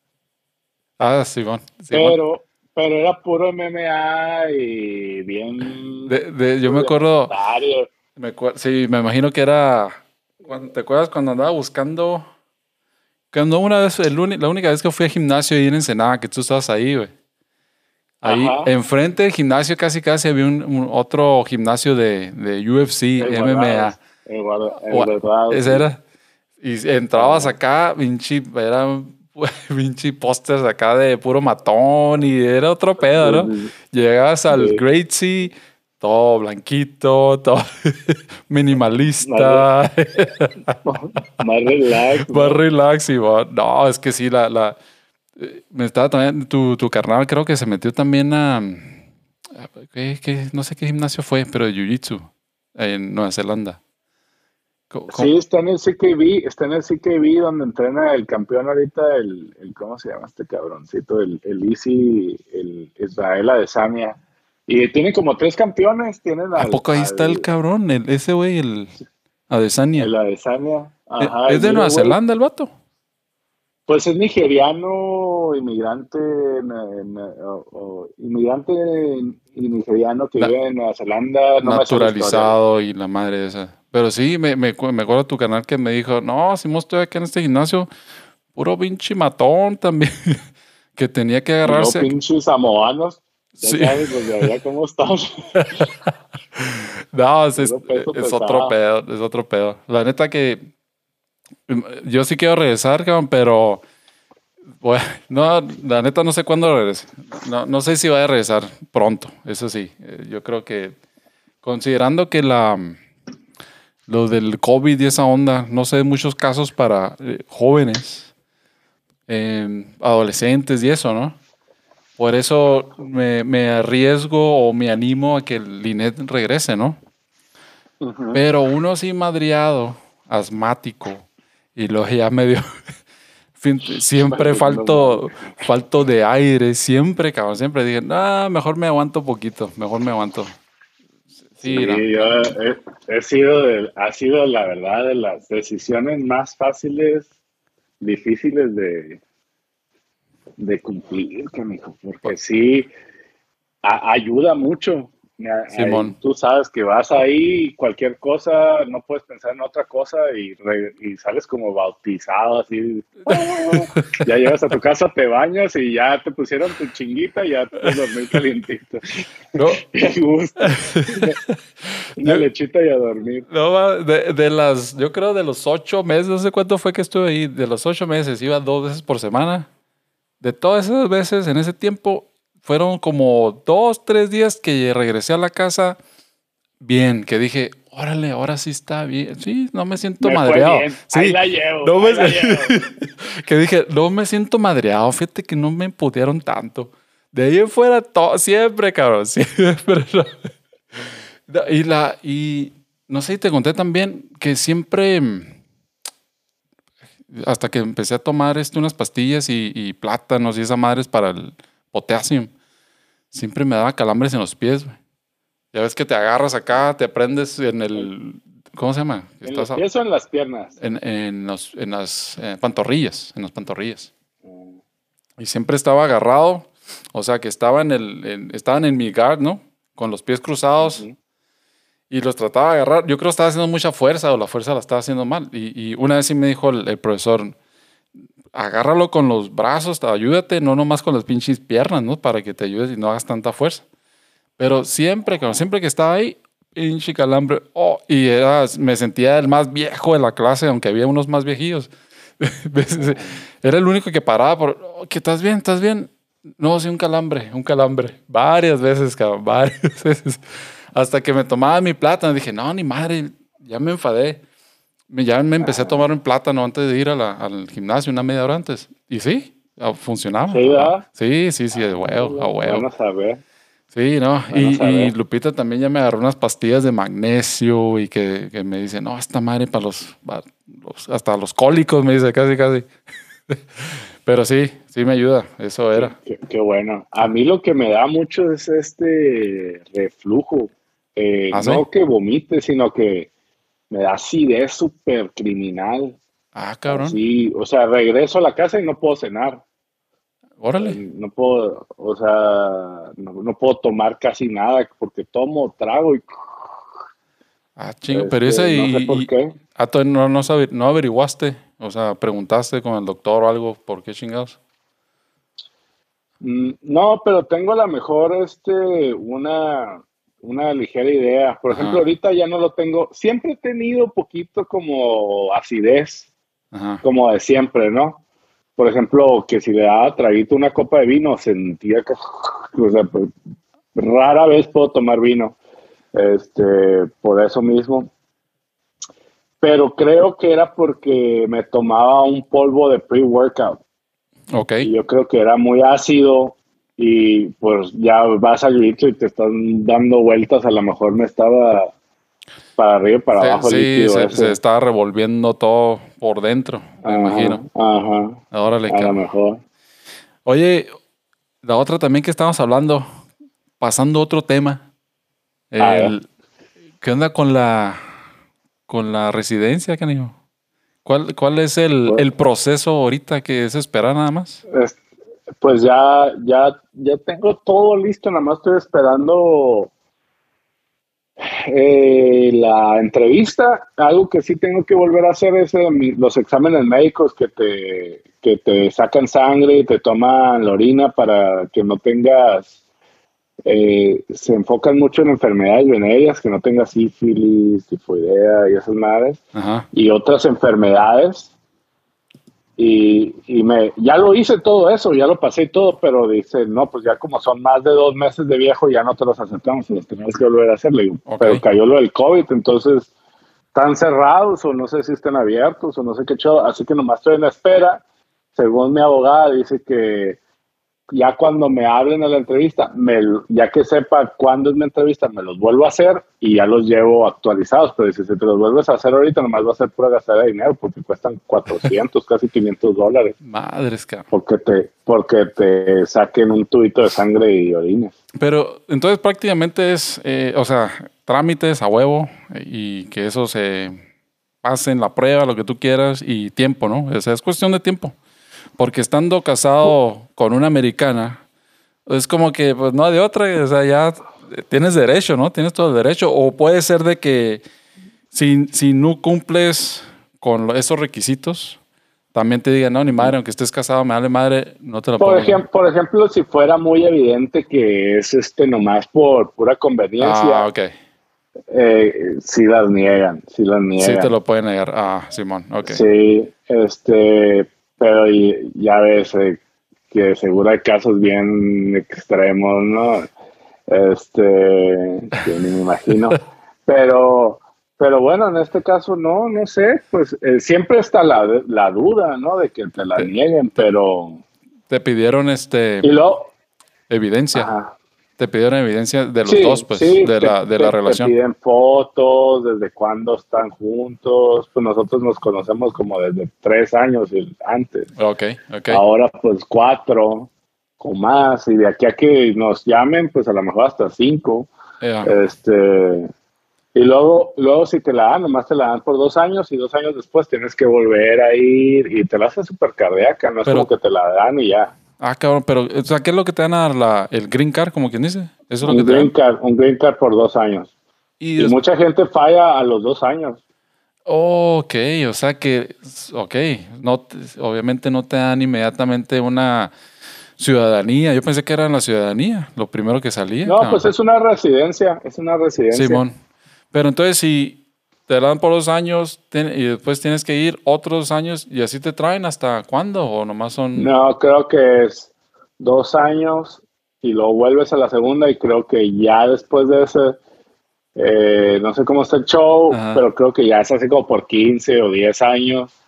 Ah, sí, bueno. pero, pero era puro MMA y bien... De, yo me acuerdo... Me, sí, me imagino que era... ¿Te acuerdas cuando andaba buscando... Cuando una vez, el, la única vez que fui al gimnasio ahí en Ensenada, que tú estabas ahí, güey. Ahí enfrente del gimnasio casi casi había un, otro gimnasio de, de UFC, MMA. Ese era. Y entrabas acá, pinche, era pinche pósters acá de puro matón y era otro pedo, ¿no? Llegas al Great Sea, todo blanquito, todo minimalista. Más, relax. Más relax y no, es que sí, la, la me estaba también, tu, tu carnal creo que se metió también a, no sé qué gimnasio fue, pero de Jiu-Jitsu en Nueva Zelanda. Sí, está en el CKB, está en el CKB donde entrena el campeón ahorita, el, el ¿cómo se llama este cabroncito? El, el Easy, el Israel Adesanya. Y tiene como tres campeones, tienen ¿A poco ahí está el cabrón? El, ese güey, el Adesanya. El Adesanya. Ajá, ¿Es de Nueva Zelanda el vato? Pues es nigeriano, inmigrante, o, inmigrante y nigeriano que vive en Nueva Zelanda. naturalizado y la madre esa. Pero sí, me, me, me acuerdo tu canal que me dijo, no, si estoy aquí en este gimnasio, puro pinche matón también, que tenía que agarrarse. No, pinches samoanos. Sí. Sabes, cómo estamos. no, es, es, otro pedo, es otro pedo. La neta que yo sí quiero regresar, pero bueno, no, la neta no sé cuándo regrese. No, no sé si voy a regresar pronto, eso sí. Eh, yo creo que considerando que la lo del COVID y esa onda, no sé, muchos casos para eh, jóvenes, em, adolescentes y eso, ¿no? Por eso me, arriesgo o me animo a que el Linet regrese, ¿no? Pero uno así madriado, asmático, y luego ya medio... siempre falto, falto de aire, siempre, cabrón, siempre dije, ah, mejor me aguanto poquito, mejor me aguanto. Sí, yo he, sido, ha sido la verdad de las decisiones más fáciles, difíciles de, de cumplir, porque sí, ayuda mucho Simón. Tú sabes que vas ahí cualquier cosa, no puedes pensar en otra cosa y, sales como bautizado así. ya llegas a tu casa, te bañas y ya te pusieron tu chinguita y ya te dormir calientito. No. gusto. Una lechita y a dormir. No, de, de, las, yo creo de los ocho meses, no sé cuánto fue que estuve ahí, de los ocho meses iba dos veces por semana. De todas esas veces, en ese tiempo, fueron como dos, tres días que regresé a la casa bien, que dije, órale, ahora sí está bien. Sí, no me siento madreado. Sí, la llevo, no me... que dije, no me siento madreado. Fíjate que no me pudieron tanto. De ahí en fuera, todo, siempre, cabrón, siempre. y la, y no sé si te conté también que siempre, hasta que empecé a tomar este, unas pastillas y, y plátanos y esas madres para el potasio. Siempre me daba calambres en los pies, güey. Ya ves que te agarras acá, te prendes en el. ¿Cómo se llama? ¿En los pies o en las piernas? En, en, los, en las eh, pantorrillas, en las pantorrillas. Mm. Y siempre estaba agarrado, o sea que estaba en el, estaban en mi guard, ¿no? Con los pies cruzados. Y los trataba de agarrar. Yo creo que estaba haciendo mucha fuerza o la fuerza la estaba haciendo mal. Y, y una vez sí me dijo el profesor, agárralo con los brazos, ayúdate, no nomás con las pinches piernas, ¿no? Para que te ayudes y no hagas tanta fuerza. Pero siempre, siempre que estaba ahí, pinche calambre, oh, y me sentía el más viejo de la clase, aunque había unos más viejillos. Era el único que paraba por, oh, ¿qué estás bien? ¿Estás bien? No, sí, un calambre, un calambre. Varias veces, cabrón, varias veces. Hasta que me tomaba mi plátano, dije, no, ni madre, ya me enfadé ya me empecé a tomar un plátano antes de ir al gimnasio, una media hora antes. Y sí, funcionaba. Sí, sí, sí, de huevo, a huevo. Vamos a ver. Sí, ¿no? Y, Lupita también ya me agarró unas pastillas de magnesio y que, me dice, no, esta madre para los, hasta los cólicos, me dice, casi, casi. Pero sí, sí me ayuda, eso era. Qué, bueno. A mí lo que me da mucho es este reflujo. Eh, ¿Ah, no que vomite, sino que me da acidez súper criminal. Ah, cabrón. Sí, o sea, regreso a la casa y no puedo cenar. Órale. No puedo, o sea, no, puedo tomar casi nada porque tomo trago y. Ah, chingo, pero ese y. No sé por qué. Ah, no, no, no averiguaste, o sea, preguntaste con el doctor o algo, ¿por qué chingados? Mm, no, pero tengo a lo mejor este, una, una ligera idea. Por ejemplo, ahorita ya no lo tengo. Siempre he tenido poquito como acidez, como de siempre, ¿no? por ejemplo, que si le daba traguito una copa de vino, sentía que, o sea, pues, rara vez puedo tomar vino, este, por eso mismo. Pero creo que era porque me tomaba un polvo de pre-workout. Ok. Y yo creo que era muy ácido y pues ya vas al grito y te están dando vueltas, a lo mejor me estaba para arriba y para abajo. Sí, se, estaba revolviendo todo por dentro, me imagino. Ajá. Ahora le A lo mejor. Oye, la otra también que estábamos hablando, pasando otro tema. El, ¿Qué onda con la con la residencia, canijo? ¿Cuál, ¿Cuál es el, pues el, proceso ahorita que es esperar nada más? Pues ya, ya, ya tengo todo listo, nada más estoy esperando eh, la entrevista, algo que sí tengo que volver a hacer es eh, los exámenes médicos que te, que te sacan sangre y te toman la orina para que no tengas, eh, se enfocan mucho en enfermedades venéreas, que no tengas sífilis, tifoidea y esas madres, y otras enfermedades y, y, me, ya lo hice todo eso, ya lo pasé todo, pero dice, no, pues ya como son más de dos meses de viejo, ya no te los aceptamos, los tenemos que volver a hacer. pero cayó lo del COVID, entonces están cerrados o no sé si están abiertos o no sé qué hecho, así que nomás estoy en espera. Según mi abogada, dice que ya cuando me hablen a la entrevista, me, ya que sepa cuándo es mi entrevista, me los vuelvo a hacer y ya los llevo actualizados. Pero si te los vuelves a hacer ahorita, nomás va a ser pura gastar de dinero porque cuestan 400, casi 500 dólares. Madres, cabrón. Porque te, porque te saquen un tubito de sangre y orines. Pero entonces prácticamente es, eh, o sea, trámites a huevo y que eso se pase en la prueba, lo que tú quieras y tiempo, ¿no? O sea, es cuestión de tiempo. Porque estando casado con una americana, es como que, pues no de otra, o sea, ya tienes derecho, ¿no? Tienes todo el derecho. O puede ser de que si, si no cumples con esos requisitos, también te digan, no, ni madre, aunque estés casado, me dale madre, no te lo por ejemplo Por ejemplo, si fuera muy evidente que es este nomás por pura conveniencia. Ah, ok. Eh, si las niegan, si las niegan. Sí te lo pueden negar. Ah, Simón, ok. Sí, este, pero ya ves eh, que seguro hay casos bien extremos, ¿no? Este, que ni me imagino. pero, pero bueno, en este caso no, no sé, pues eh, siempre está la, la, duda, ¿no? De que te la nieguen, pero... Te pidieron este... Y lo, evidencia. Te pidieron evidencia de los dos, pues, de, la, de la relación. Te piden fotos, desde cuándo están juntos. Pues nosotros nos conocemos como desde tres años antes. Ok, ok. Ahora, pues cuatro o más. Y de aquí a que nos llamen, pues a lo mejor hasta cinco. Este. Y luego, luego si te la dan, nomás te la dan por dos años y dos años después tienes que volver a ir y te la hacen súper cardíaca, no es como que te la dan y ya. Ah, cabrón, pero, o sea, ¿qué es lo que te dan a dar la, el green card, como quien dice? Eso es lo un que green card, un green card por dos años. Y, mucha gente falla a los dos años. ok, o sea que, ok, no, obviamente no te dan inmediatamente una ciudadanía. Yo pensé que era la ciudadanía, lo primero que salía. No, pues es una residencia, es una residencia. Simón. Pero entonces si te dan por dos años y después tienes que ir otros años y así te traen hasta cuándo o nomás son... No, creo que es dos años y luego vuelves a la segunda y creo que ya después de ese, eh, no sé cómo está el show, pero creo que ya es así como por 15 o 10 años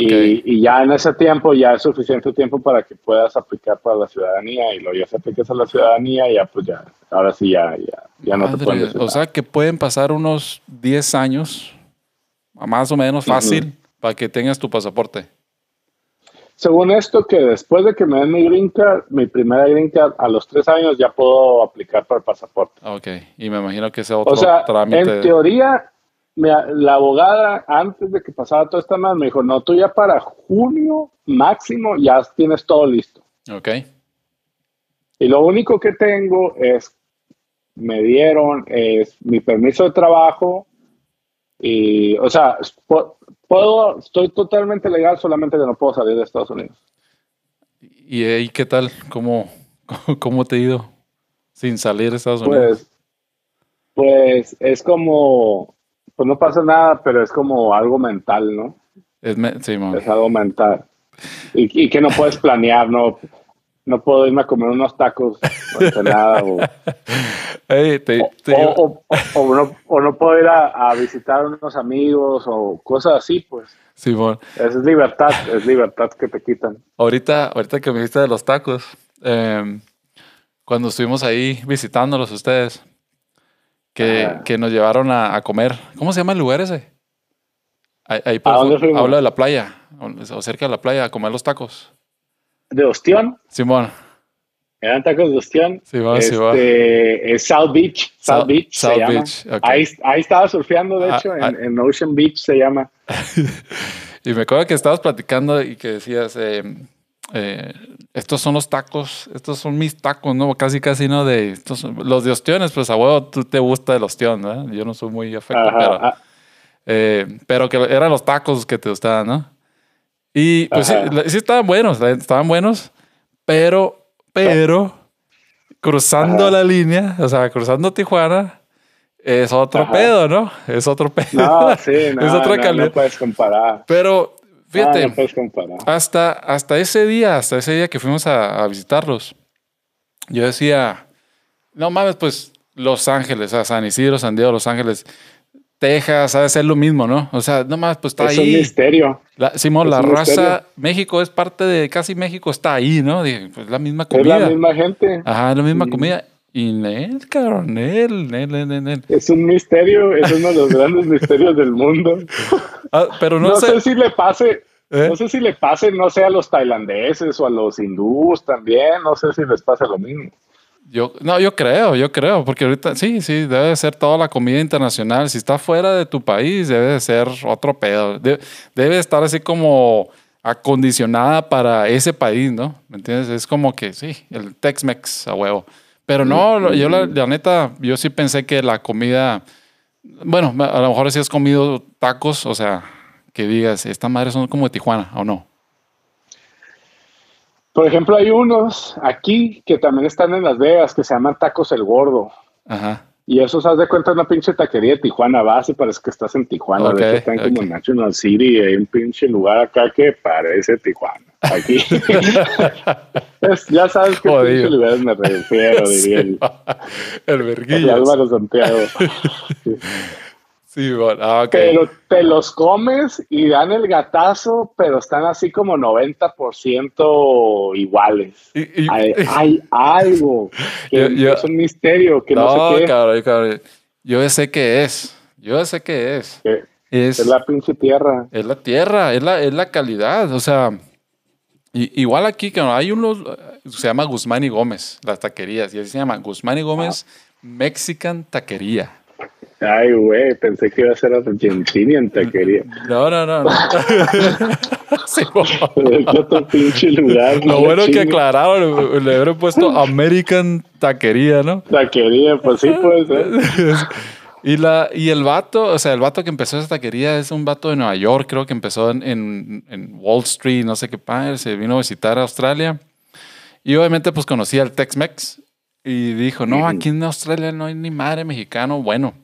y, ya en ese tiempo ya es suficiente tiempo para que puedas aplicar para la ciudadanía y luego ya se apliques a la ciudadanía ya pues ya, ahora sí ya, ya, no te pueden O sea que pueden pasar unos 10 años, más o menos fácil, para que tengas tu pasaporte. Según esto, que después de que me den mi green card, mi primera green card, a los tres años ya puedo aplicar para el pasaporte. Ok, y me imagino que ese otro o sea, En teoría, la abogada, antes de que pasara todo esta mal, me dijo, no, tú ya para junio máximo ya tienes todo listo. Ok. Y lo único que tengo es, me dieron, es mi permiso de trabajo y, o sea, puedo, estoy totalmente legal, solamente que no puedo salir de Estados Unidos. ¿Y ahí qué tal? ¿Cómo, cómo te ha ido sin salir de Estados Unidos? Pues, pues es como, pues no pasa nada, pero es como algo mental, ¿no? Es, algo mental. y, que no puedes planear, no, no puedo irme a comer unos tacos o nada, o, o, no, puedo ir a, visitar a unos amigos o cosas así, pues. Sí, bueno. Es libertad, es libertad que te quitan. Ahorita, ahorita que me dijiste de los tacos, em, cuando estuvimos ahí visitándolos ustedes, que, que nos llevaron a, comer, ¿cómo se llama el lugar ese? Ahí, por habla de la playa, o cerca de la playa, a comer los tacos. ¿De Ostión? Simón. Eran tacos de Ostión. Simón, este, Es South Beach. South, Beach se llama. Ahí, ahí, estaba surfeando, de ah, hecho, ah. en, Ocean Beach se llama. y me acuerdo que estabas platicando y que decías, eh, eh, estos son los tacos, estos son mis tacos, ¿no? Casi, casi, ¿no? De estos, los de ostiones, pues a huevo tú te gusta el ostión, ¿no? Yo no soy muy afecto, pero, ah. eh, pero que eran los tacos que te gustaban, ¿no? Y pues sí, sí, estaban buenos, estaban buenos, pero, pero, cruzando la línea, o sea, cruzando Tijuana, es otro pedo, ¿no? Es otro pedo. No, sí, no, es otra calidad. No puedes comparar. Pero Fíjate, hasta, hasta ese día, hasta ese día que fuimos a, visitarlos, yo decía, no mames, pues Los Ángeles, a San Isidro, San Diego, Los Ángeles, Texas, ha de ser lo mismo, ¿no? O sea, no mames, pues está ahí. Es un misterio. Simón, la raza, México es parte de, casi México está ahí, ¿no? pues la misma comida. Es la misma gente. Ajá, la misma comida. Y Nel, cabrón, Nel, Nel, Nel, Nel. Es un misterio, es uno de los grandes misterios del mundo. Ah, pero no, sé. si le pase, ¿Eh? no sé si le pase, no sé, a los tailandeses o a los hindús también, no sé si les pasa lo mismo. Yo, no, yo creo, yo creo, porque ahorita sí, sí, debe ser toda la comida internacional. Si está fuera de tu país, debe de ser otro pedo. debe estar así como acondicionada para ese país, ¿no? ¿Me entiendes? Es como que sí, el Tex-Mex a huevo. Pero no, yo la, neta, yo sí pensé que la comida, bueno, a lo mejor si has comido tacos, o sea, que digas, esta madre son como de Tijuana, ¿o no? Por ejemplo, hay unos aquí que también están en Las Vegas que se llaman Tacos el Gordo. Ajá. Y eso, se de cuenta, una pinche taquería de Tijuana base, parece que estás en Tijuana. de hecho, están como en National City, hay un pinche lugar acá que parece Tijuana. Aquí. ya sabes qué pinche lugares me refiero, diría el, el verguillo. Álvaro Santiago. Sí, bueno, ah, Pero te los comes y dan el gatazo, pero están así como 90% iguales. hay, algo que es un misterio que no, sé qué. Cabrón, cabrón. Yo sé qué es. Yo sé qué es. Es, es la pinche tierra. Es la tierra, es la, es la calidad. O sea, igual aquí, que hay unos, se llama Guzmán y Gómez, las taquerías, y así se llama Guzmán y Gómez Mexican Taquería. Ay, güey, pensé que iba a ser Argentina en taquería. No, no, no. no. sí, otro pinche lugar. Lo bueno que aclararon, le habré puesto American Taquería, ¿no? Taquería, pues sí puede ser. Y, la, y el vato, o sea, el vato que empezó esa taquería es un vato de Nueva York, creo que empezó en, en, Wall Street, no sé qué padre, se vino a visitar a Australia. Y obviamente pues conocía el Tex-Mex y dijo, no, aquí en Australia no hay ni madre mexicano bueno.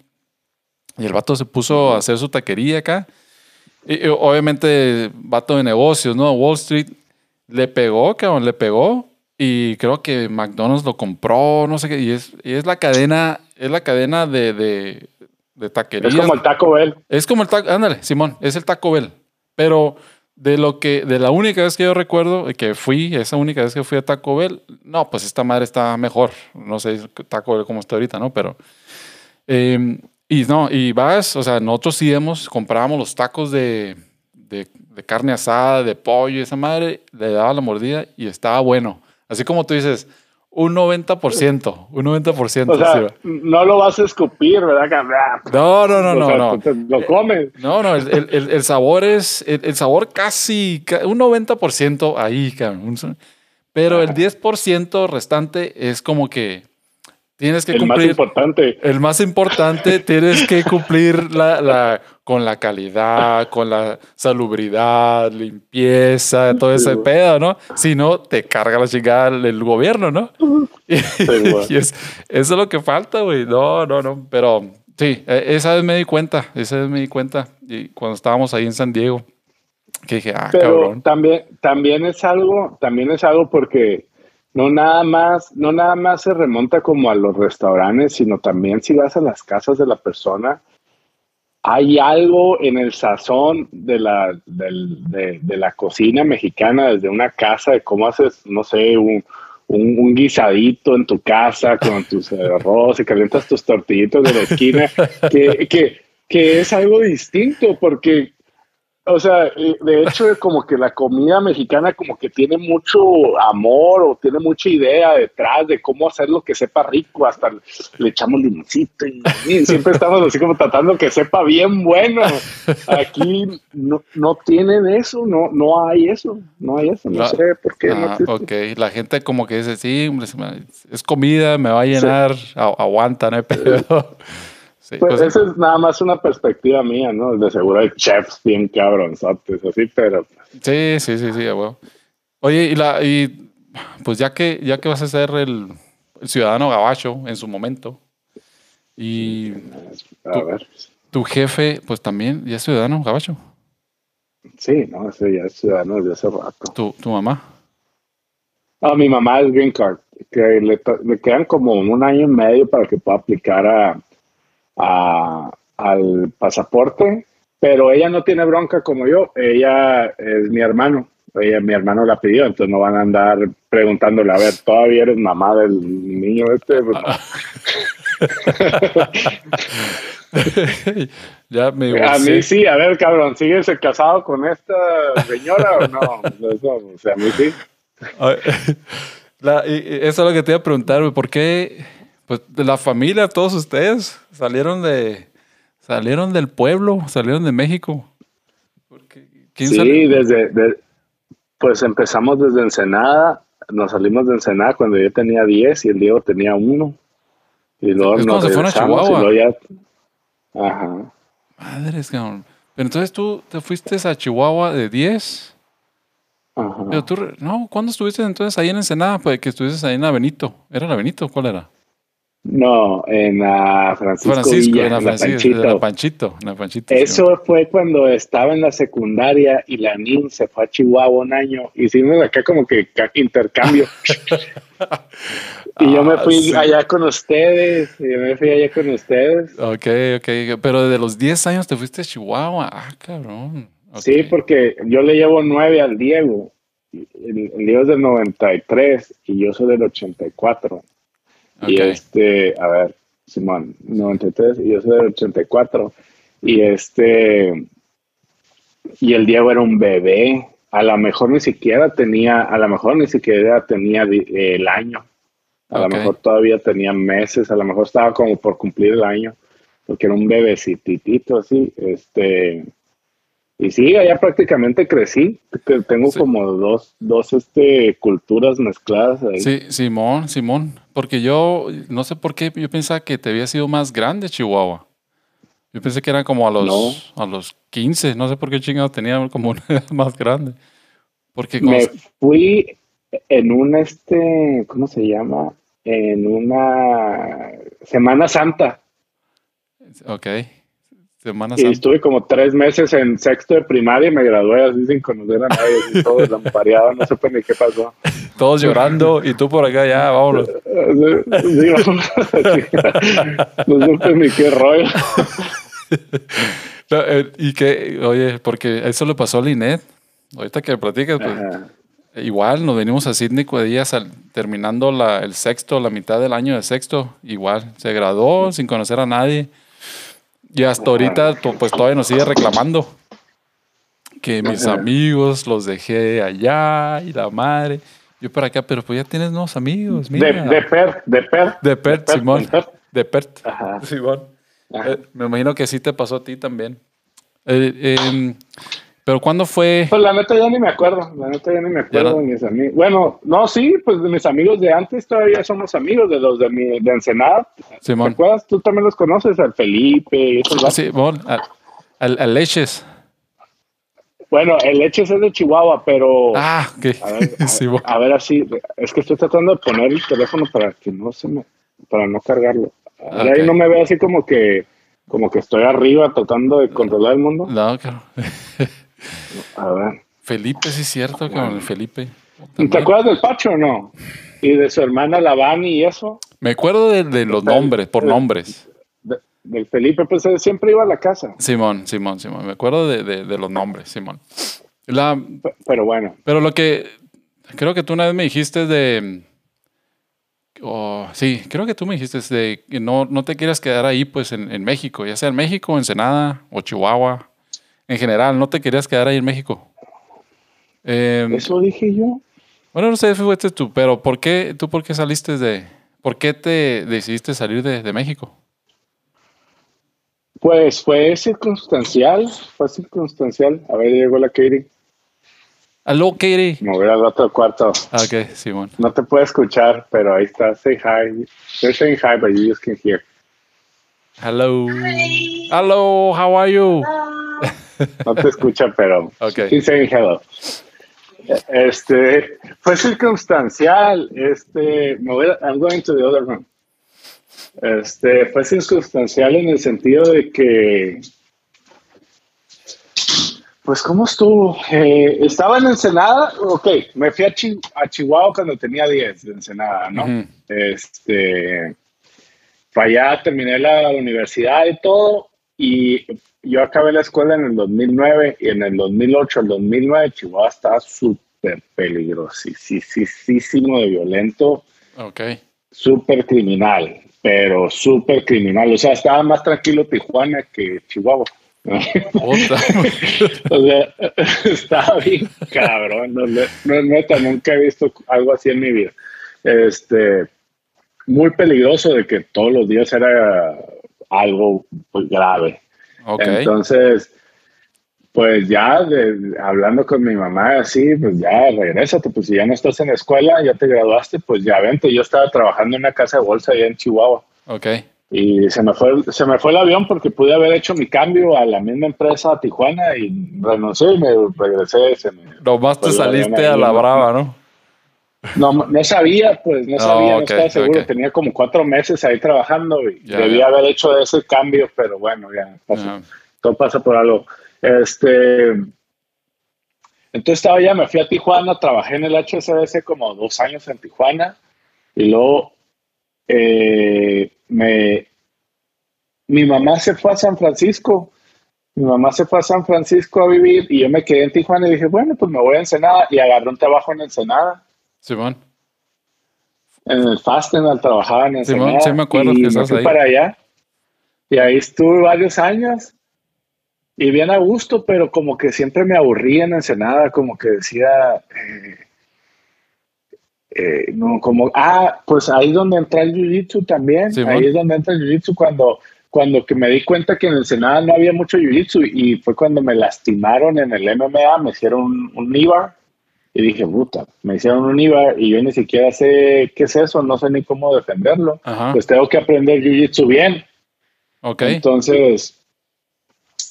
Y el vato se puso a hacer su taquería acá. Y, obviamente, vato de negocios, ¿no? Wall Street le pegó, cabrón, le pegó. Y creo que McDonald's lo compró, no sé qué. Y es, y es la cadena, es la cadena de, de, de taquerías. Es como el Taco Bell. Es como el Taco, ándale, Simón, es el Taco Bell. Pero de lo que, de la única vez que yo recuerdo que fui, esa única vez que fui a Taco Bell, no, pues esta madre está mejor. No sé Taco Bell cómo está ahorita, ¿no? Pero eh, y no, y vas, o sea, nosotros sí hemos, comprábamos los tacos de, de, carne asada, de pollo, esa madre le daba la mordida y estaba bueno. Así como tú dices, un 90%, un 90%. O sea, no lo vas a escupir, ¿verdad? No, no, no, no. no. Lo comes. No, no, el, el, el sabor es, el, sabor casi, un 90% ahí, cabrón. Pero el 10% restante es como que Tienes que el cumplir. El más importante. El más importante, tienes que cumplir la, la, con la calidad, con la salubridad, limpieza, todo ese pedo, ¿no? Si no, te carga la chingada el gobierno, ¿no? y, es, eso es lo que falta, güey. No, no, no. Pero sí, e, esa vez me di cuenta, esa vez me di cuenta. Y cuando estábamos ahí en San Diego. Que dije, ah, Pero también, también es algo, también es algo porque no nada más, no nada más se remonta como a los restaurantes, sino también si vas a las casas de la persona, hay algo en el sazón de la, de, la cocina mexicana, desde una casa, de cómo haces, no sé, un, un, guisadito en tu casa con tus arroz y calientas tus tortillitos de la esquina, que, que, que es algo distinto, porque o sea, de hecho, como que la comida mexicana como que tiene mucho amor o tiene mucha idea detrás de cómo hacer lo que sepa rico, hasta le echamos limoncito y, siempre estamos así como tratando que sepa bien bueno. Aquí no, no tienen eso, no, no hay eso, no hay eso, no, sé por qué. Ah, ok, la gente como que dice, sí, es comida, me va a llenar, aguanta, no hay pedo. Pues, esa es nada más una perspectiva mía, ¿no? De seguro hay chefs bien cabronzotes, así, pero. Sí, sí, sí, sí, bueno. Oye, y la, y pues ya que, ya que vas a ser el, ciudadano gabacho en su momento, y a tu, ver. tu jefe, pues también, ya es ciudadano gabacho. Sí, no, ese ya es ciudadano desde hace rato. ¿Tu, tu mamá? Ah, mi mamá es Green Card, que le, le quedan como un año y medio para que pueda aplicar a al pasaporte, pero ella no tiene bronca como yo, ella es mi hermano, ella, mi hermano la pidió, entonces no van a andar preguntándole, a ver, ¿todavía eres mamá del niño este? Pues ya me A mí sí, a ver, cabrón, ¿sigues casado con esta señora o no? o sea, a mí sí. eso es lo que te iba a preguntar, ¿por qué pues de la familia, todos ustedes salieron de salieron del pueblo, salieron de México. sí, desde pues empezamos desde Ensenada, nos salimos de Ensenada cuando yo tenía 10 y el Diego tenía 1. Y luego es nos se fueron a Chihuahua. Ya... Ajá. Madres, cabrón. Pero entonces tú te fuiste a Chihuahua de 10. Ajá. Pero tú, no, ¿cuándo estuviste entonces ahí en Ensenada? Pues que estuviste ahí en la Benito. ¿Era la Benito? ¿Cuál era? No, en la Francisco, Francisco en, la Panchito. En la Panchito, Eso fue cuando estaba en la secundaria y la NIN se fue a Chihuahua un año. Hicimos acá como que intercambio. y yo me ah, fui allá con ustedes. yo me fui allá con ustedes. Ok, ok. Pero de los 10 años te fuiste a Chihuahua. Ah, cabrón. Sí, porque yo le llevo 9 al Diego. El, el Diego es del 93 y yo soy del 84. Y este, a ver, Simón, 93 y yo soy del 84. Y este, y el Diego era un bebé. A lo mejor ni siquiera tenía, a lo mejor ni siquiera tenía el año. A lo mejor todavía tenía meses, a lo mejor estaba como por cumplir el año, porque era un bebecitito así. Este, y sí, allá prácticamente crecí. Tengo como dos, dos este, culturas mezcladas ahí. Sí, Simón, Simón. Porque yo, no sé por qué, yo pensaba que te había sido más grande Chihuahua. Yo pensé que era como a los, a los 15. No sé por qué chingado tenía como una edad más grande. Porque Me fui en un, este, ¿cómo se llama? En una Semana Santa. Ok. Y estuve como tres meses en sexto de primaria y me gradué así sin conocer a nadie, y todo lampareado, no supe ni qué pasó. Todos llorando y tú por acá ya, vámonos. no supe ni qué rollo. Eh, y que, oye, porque eso le pasó a Linet. Ahorita que platicas, pues, igual nos venimos a Sydney días terminando la, el sexto, la mitad del año de sexto. Igual, se graduó sin conocer a nadie y hasta ahorita, pues todavía nos sigue reclamando. Que mis amigos los dejé allá y la madre. Yo para acá, pero pues ya tienes nuevos amigos. Mira. De, de Pert, de Pert. De Pert, Simón. De Pert. Simón. Eh, me imagino que sí te pasó a ti también. Eh, em, pero ¿cuándo fue? Pues la neta ya ni me acuerdo, la neta ya ni me acuerdo de mis amigos. Bueno, no, sí, pues de mis amigos de antes todavía somos amigos, de los de mi, de Ensenada. ¿Te acuerdas? Tú también los conoces, al Felipe y esos ah, Sí, bueno, al, Leches. Bueno, el Leches es de Chihuahua, pero... Ah, ok. A ver, a, ver, así, es que estoy tratando de poner el teléfono para que no se me... para no cargarlo. Ahí no me veo así como que como que estoy arriba tratando de controlar el mundo. No, claro. A ver. Felipe, sí es cierto, con Felipe. ¿Te acuerdas del Pacho o no? Y de su hermana Lavani y eso. Me acuerdo de, los nombres, por nombres. del Felipe, pues siempre iba a la casa. Simón, Simón, Simón. Me acuerdo de, los nombres, Simón. La, pero bueno. Pero lo que creo que tú una vez me dijiste de. Oh, sí, creo que tú me dijiste de que no, no te quieras quedar ahí, pues en, en México, ya sea en México, Ensenada o Chihuahua. En general, no te querías quedar ahí en México. Em, Eso dije yo. Bueno, no sé, fuiste tú, pero ¿por qué, tú por qué saliste de, por qué te decidiste salir de, México? Pues fue circunstancial, fue circunstancial. A ver, llegó la Katie. Aló, Katie. Mover al otro cuarto. Ah, ok, Simón. No te puedo escuchar, pero ahí está. Say hi. They're saying hi, but you just can't hear. Hello. Hello, how are you? No te escucha, pero okay. he's saying hello. Este, fue circunstancial. Este, me voy I'm going to the other room. Este, fue circunstancial en el sentido de que, pues, ¿cómo estuvo? Eh, estaba en Ensenada, ok, me fui a, Chihuahua cuando tenía 10 de Ensenada, ¿no? Este, para allá terminé la universidad y todo, y yo acabé la escuela en el 2009 y en el 2008, el 2009, Chihuahua estaba súper peligrosísimo de violento. Ok. Súper criminal, pero súper criminal. O sea, estaba más tranquilo Tijuana que Chihuahua. o sea, estaba bien cabrón. No, no, neta, nunca he visto algo así en mi vida. Este, muy peligroso de que todos los días era algo pues, grave. Entonces, pues ya hablando con mi mamá así, pues ya regrésate, pues si ya no estás en la escuela, ya te graduaste, pues ya vente. Yo estaba trabajando en una casa de bolsa allá en Chihuahua. Ok. Y se me fue, se me fue el avión porque pude haber hecho mi cambio a la misma empresa a Tijuana y renuncié y me regresé. Se me Nomás te saliste a la brava, ¿no? No, no sabía, pues no sabía, no estaba seguro. Tenía como cuatro meses ahí trabajando y debía haber hecho ese cambio, pero bueno, ya todo pasa por algo. Este, entonces estaba ya, me fui a Tijuana, trabajé en el HSBC como dos años en Tijuana y luego eh, me, mi mamá se fue a San Francisco. Mi mamá se fue a San Francisco a vivir y yo me quedé en Tijuana y dije, bueno, pues me voy a Ensenada y agarré un trabajo en Ensenada Simón. En el Fastenal trabajaba en Simón, sí me acuerdo que estás ahí. para allá. Y ahí estuve varios años. Y bien a gusto, pero como que siempre me aburría en Ensenada, como que decía, eh, eh, no, como, ah, pues ahí es donde entra el Jiu-Jitsu también, ahí es donde entra el Jiu-Jitsu cuando, cuando que me di cuenta que en Ensenada no había mucho Jiu-Jitsu y fue cuando me lastimaron en el MMA, me hicieron un, un y dije, puta, me hicieron un IVA y yo ni siquiera sé qué es eso, no sé ni cómo defenderlo. Pues tengo que aprender Jiu-Jitsu bien. Ok. Entonces,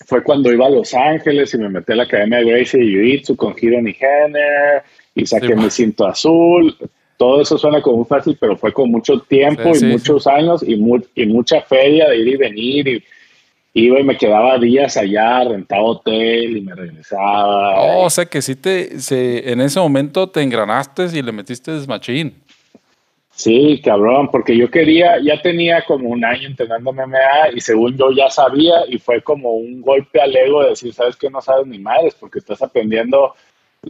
fue cuando iba a Los Ángeles y me metí a la Academia de Gracie Jiu-Jitsu con Hiron y Henner y saqué mi cinto azul. Todo eso suena como muy fácil, pero fue con mucho tiempo y muchos años y, y mucha feria de ir y venir y iba y me quedaba días allá, rentaba hotel y me regresaba. Oh, o sea que sí te, se, en ese momento te engranaste y le metiste desmachín. Sí, cabrón, porque yo quería, ya tenía como un año entrenando MMA y según yo ya sabía y fue como un golpe al ego de decir, sabes que no sabes ni madres porque estás aprendiendo,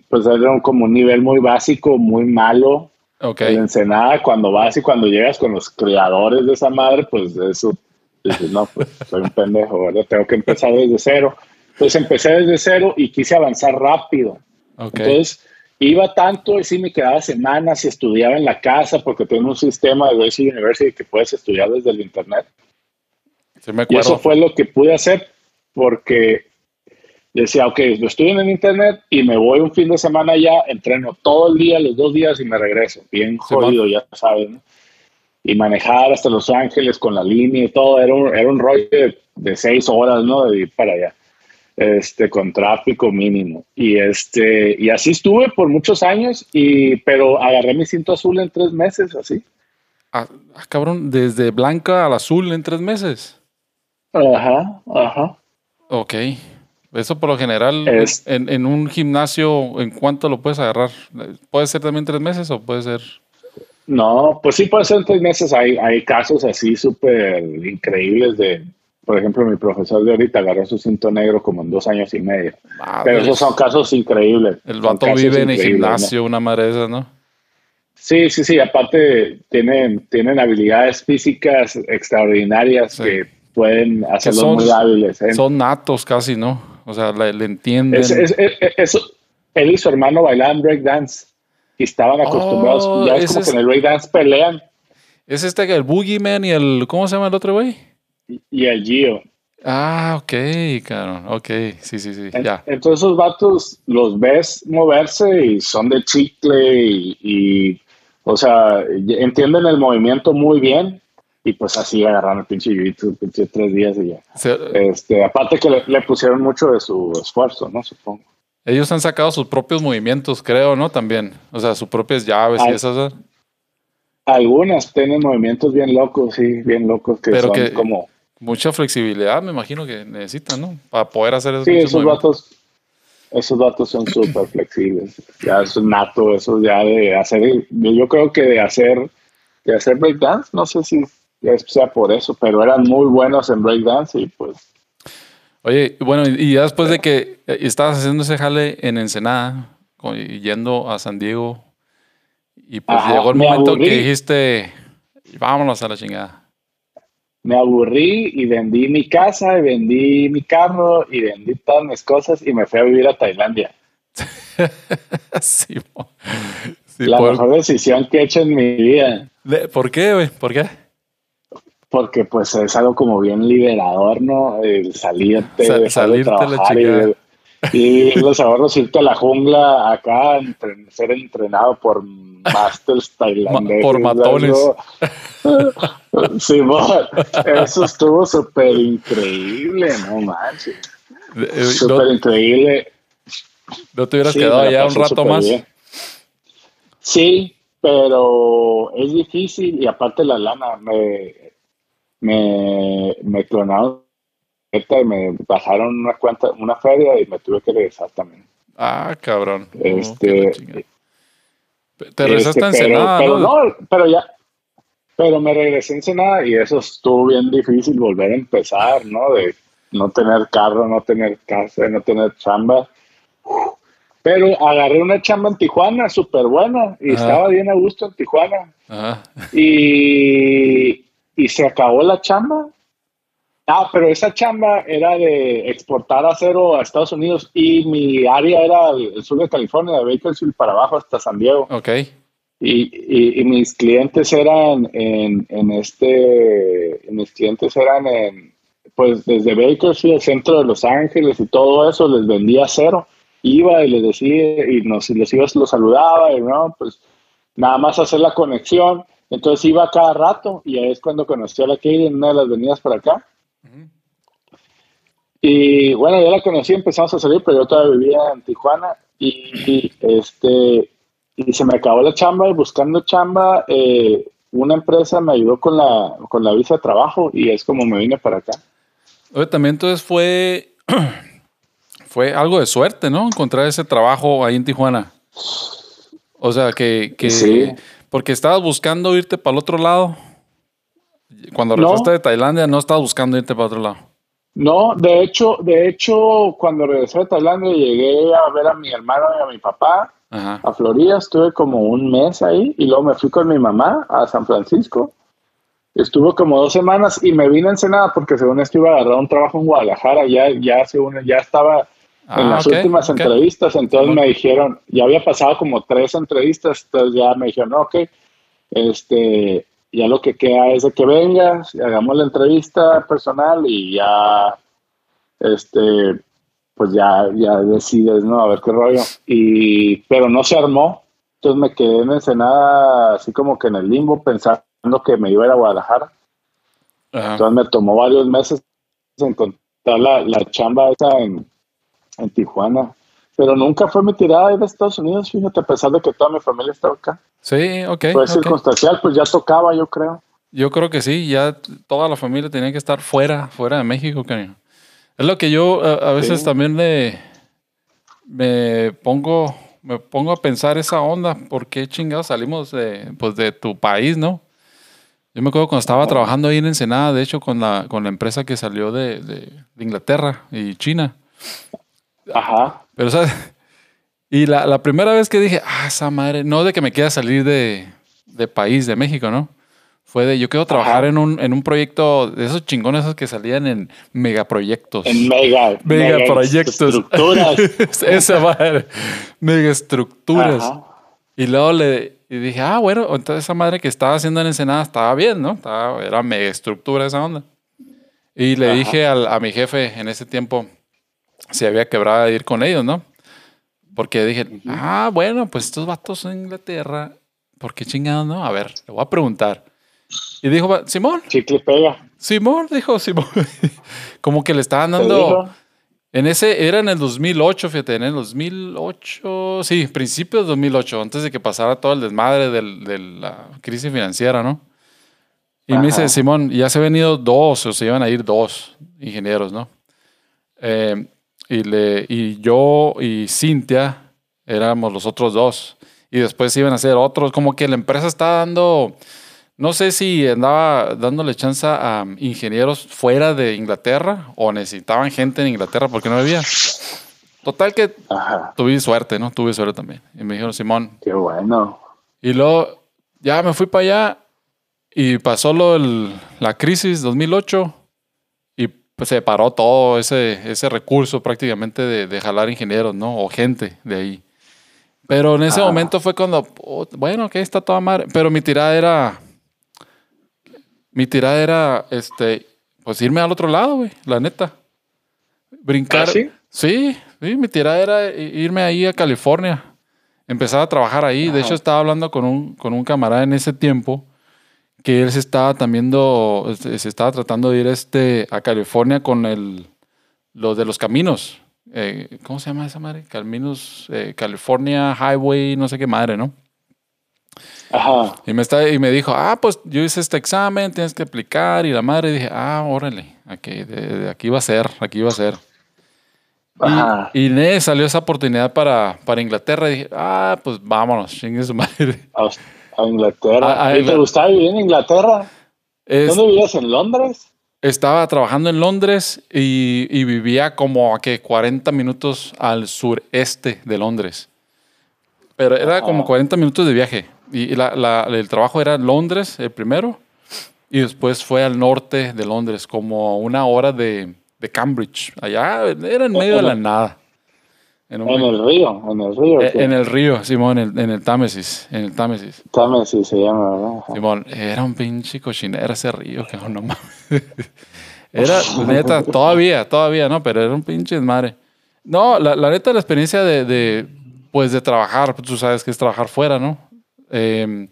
pues era como un nivel muy básico, muy malo. Ok. En Ensenada, cuando vas y cuando llegas con los creadores de esa madre, pues eso dices, no, pues soy un pendejo, ¿verdad? Tengo que empezar desde cero. Entonces empecé desde cero y quise avanzar rápido. Entonces iba tanto y sí me quedaba semanas y estudiaba en la casa porque tengo un sistema de Gracie University que puedes estudiar desde el internet. y eso fue lo que pude hacer porque decía, ok, lo estudio en el internet y me voy un fin de semana ya, entreno todo el día, los dos días y me regreso. Bien jodido, ya saben. ¿no? Y manejar hasta Los Ángeles con la línea y todo, era un, era un rollo de, seis horas, ¿no? De ir para allá, este, con tráfico mínimo. Y, este, y así estuve por muchos años, y, pero agarré mi cinto azul en tres meses, así. Ah, ah cabrón, desde blanca al azul en tres meses. Ajá, ajá. Ok. Eso por lo general, en, un gimnasio, ¿en cuánto lo puedes agarrar? ¿Puede ser también tres meses o puede ser...? No, pues sí puede ser tres meses. Hay, hay casos así súper increíbles de, por ejemplo, mi profesor de ahorita agarró su cinto negro como en dos años y medio. Pero esos son casos increíbles. El vato vive en el gimnasio, una madre ¿no? Sí, sí, sí. Aparte, tienen, tienen habilidades físicas extraordinarias que pueden hacerlos muy hábiles. ¿eh? Son natos casi, ¿no? O sea, le, entienden. él y su hermano bailaban breakdance y estaban acostumbrados. Oh, ya es como que en el breakdance pelean. Es este que el Boogeyman y el. ¿Cómo se llama el otro güey? Y, el Gio. Ah, ok, claro. Ok, sí, sí, sí. ya. Entonces, esos vatos los ves moverse y son de chicle y, o sea, entienden el movimiento muy bien y pues así agarraron el pinche jiu pinche tres días y ya. este, aparte que le, pusieron mucho de su esfuerzo, ¿no? Supongo. Ellos han sacado sus propios movimientos, creo, ¿no? También. O sea, sus propias llaves y esas. Algunas tienen movimientos bien locos, sí, bien locos que Pero son que como. Mucha flexibilidad, me imagino que necesitan, ¿no? Para poder hacer eso. Sí, esos datos, esos datos son súper flexibles. Ya es nato, eso ya de hacer. Yo creo que de hacer, de hacer breakdance, no sé si sea por eso, pero eran muy buenos en breakdance y pues. Oye, bueno, y ya después de que estabas haciendo ese jale en Ensenada, yendo a San Diego, y pues llegó el momento que dijiste, vámonos a la chingada. Me aburrí y vendí mi casa, y vendí mi carro, y vendí todas mis cosas y me fui a vivir a Tailandia. sí, la mejor decisión que he hecho en mi vida. ¿Por qué, güey? ¿Por qué? Porque pues es algo como bien liberador, ¿no? El salirte, de trabajar y, y, los ahorros irte a la jungla acá, ser entrenado por masters tailandeses. por matones. sí, eso estuvo súper increíble, no manches. Eh, súper increíble. ¿No te hubieras quedado allá un rato más? Sí, pero es difícil y aparte la lana, me, me, me clonaron y me bajaron una cuenta, una feria y me tuve que regresar también. Ah, cabrón. Este, te regresaste este, en Ensenada, pero, ¿no? pero ya, pero me regresé en Ensenada y eso estuvo bien difícil volver a empezar, ¿no? De no tener carro, no tener casa, no tener chamba. Pero agarré una chamba en Tijuana, súper buena, y estaba bien a gusto en Tijuana. Y, y se acabó la chamba. Ah, pero esa chamba era de exportar acero a Estados Unidos y mi área era el sur de California, de Bakersfield para abajo hasta San Diego. Ok. Y, y, mis clientes eran en, en, este, mis clientes eran en, pues desde Bakersfield, el centro de Los Ángeles y todo eso, les vendía acero. Iba y les decía, y nos, les iba, los saludaba, y no, pues nada más hacer la conexión entonces iba cada rato y ahí es cuando conocí a la Katie en una de las venidas para acá. Y bueno, ya la conocí, empezamos a salir, pero yo todavía vivía en Tijuana y, este y se me acabó la chamba y buscando chamba, eh, una empresa me ayudó con la, con la visa de trabajo y es como me vine para acá. Oye, también entonces fue, fue algo de suerte, ¿no? Encontrar ese trabajo ahí en Tijuana. O sea, que, que sí. Porque estabas buscando irte para el otro lado. Cuando regresaste de Tailandia, no estabas buscando irte para otro lado. No, de hecho, de hecho, cuando regresé de Tailandia llegué a ver a mi hermano y a mi papá a Florida. Estuve como un mes ahí y luego me fui con mi mamá a San Francisco. Estuve como dos semanas y me vine en Ensenada porque según esto iba a agarrar un trabajo en Guadalajara. Ya, ya, según, ya estaba en las ah, últimas entrevistas, entonces me dijeron, ya había pasado como tres entrevistas, entonces ya me dijeron, ok, este, ya lo que queda es de que vengas, hagamos la entrevista personal y ya, este, pues ya, ya decides, ¿no? A ver qué rollo. Y, pero no se armó, entonces me quedé en Ensenada así como que en el limbo pensando que me iba a ir a Guadalajara. Entonces me tomó varios meses encontrar la, la chamba esa en, en Tijuana. Pero nunca fue mi tirada de Estados Unidos, fíjate, a pesar de que toda mi familia estaba acá. Sí, ok. Fue circunstancial, pues ya tocaba, yo creo. Yo creo que sí, ya toda la familia tenía que estar fuera, fuera de México, cariño. Es lo que yo a, veces también le, me pongo me pongo a pensar esa onda, ¿por qué chingados salimos de, pues de tu país, no? Yo me acuerdo cuando estaba trabajando ahí en Ensenada, de hecho, con la, con la empresa que salió de, de, Inglaterra y China. Ajá. Pero, ¿sabes? Y la, la, primera vez que dije, ah, esa madre, no de que me quiera salir de, de país, de México, ¿no? Fue de, yo quiero trabajar en un, en un proyecto de esos chingones esos que salían en megaproyectos. En mega, megaproyectos. Estructuras. Esa madre. Megaestructuras. Y luego le dije, ah, bueno, entonces esa madre que estaba haciendo en Ensenada estaba bien, ¿no? Estaba, era megaestructura esa onda. Y le dije al, a mi jefe en ese tiempo si había quebrado ir con ellos, ¿no? Porque dije, ah, bueno, pues estos vatos en Inglaterra, ¿por qué chingados no? A ver, le voy a preguntar. Y dijo, Simón. Chicle pega. Simón, dijo Simón. Como que le estaban dando. En ese, era en el 2008, fíjate, en el 2008, sí, principios de 2008, antes de que pasara todo el desmadre de la crisis financiera, ¿no? Y me dice, Simón, ya se han venido dos, o se iban a ir dos ingenieros, ¿no? Eh, y, le, y yo y Cintia éramos los otros dos. Y después iban a ser otros, como que la empresa está dando no sé si andaba dándole chance a ingenieros fuera de Inglaterra o necesitaban gente en Inglaterra porque no había. Total que tuve suerte, ¿no? Tuve suerte también. Y me dijeron, Simón. Qué bueno. Y luego ya me fui para allá y pasó lo la crisis 2008 y pues se paró todo ese, ese recurso prácticamente de, jalar ingenieros, ¿no? O gente de ahí. Pero en ese momento fue cuando, bueno, que está toda madre. Pero mi tirada era mi tirada era, este, pues irme al otro lado, güey, la neta. Brincar. ¿Ah, sí? sí? Sí, mi tirada era irme ahí a California. Empezar a trabajar ahí. De hecho, estaba hablando con un, con un camarada en ese tiempo que él se estaba también, este, se estaba tratando de ir este, a California con el, lo de los caminos. Eh, ¿Cómo se llama esa madre? Caminos, eh, California Highway, no sé qué madre, ¿no? Ajá. Y me, está, y me dijo, ah, pues yo hice este examen, tienes que aplicar. Y la madre dije, ah, órale, aquí, de, aquí va a ser, aquí va a ser. Ajá. Y, y salió esa oportunidad para, para Inglaterra. Y dije, ah, pues vámonos, chingue su madre. A, Inglaterra. ¿Y ¿Te gustaba vivir en Inglaterra? ¿Dónde vivías? ¿En Londres? Estaba trabajando en Londres y, y vivía como a que 40 minutos al sureste de Londres. Pero era como 40 minutos de viaje. Y la, el trabajo era en Londres, el primero, y después fue al norte de Londres, como una hora de, de Cambridge. Allá era en medio de la nada. En, el río, en el río. Eh, en el río, Simón, en, en, el Támesis, en el Támesis. Támesis se llama, ¿verdad? Simón, era un pinche cochinero ese río, que no mames. Era, neta, todavía, todavía, ¿no? Pero era un pinche madre. No, la, la neta, la experiencia de, de, pues, de trabajar, tú sabes que es trabajar fuera, ¿no? Em,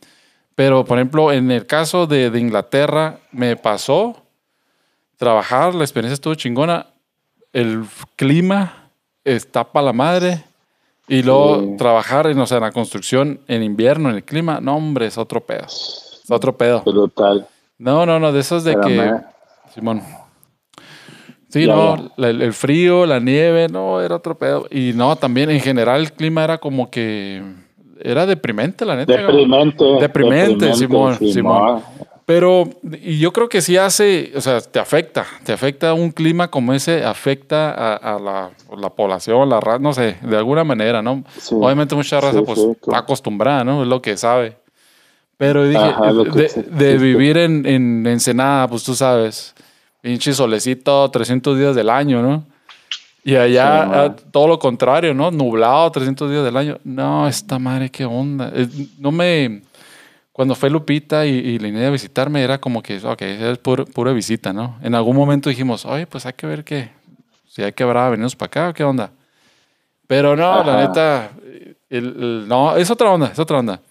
pero, por ejemplo, en el caso de, Inglaterra, me pasó trabajar, la experiencia estuvo chingona. El clima está para la madre. Y luego trabajar en, o sea, en la construcción en invierno, en el clima, no, hombre, es otro pedo. Es otro pedo. Brutal. No, no, no, de esos de que. Simón. Sí, no, el, frío, la nieve, no, era otro pedo. Y no, también en general el clima era como que era deprimente, la neta. Deprimente. Deprimente, Simón, Simón. Pero, y yo creo que sí hace, o sea, te afecta, te afecta un clima como ese, afecta a, la, población, la raza, no sé, de alguna manera, ¿no? Obviamente mucha raza, pues, está acostumbrada, ¿no? Es lo que sabe. Pero dije, de, vivir en, en Ensenada, pues tú sabes, pinche solecito 300 días del año, ¿no? Y allá ah, todo lo contrario, ¿no? Nublado 300 días del año. No, esta madre, qué onda. No me... Cuando fue Lupita y, y idea de visitarme era como que, ok, es pura visita, ¿no? En algún momento dijimos, oye, pues hay que ver qué, si hay que habrá venirnos para acá o qué onda. Pero no, la neta, no, es otra onda, es otra onda.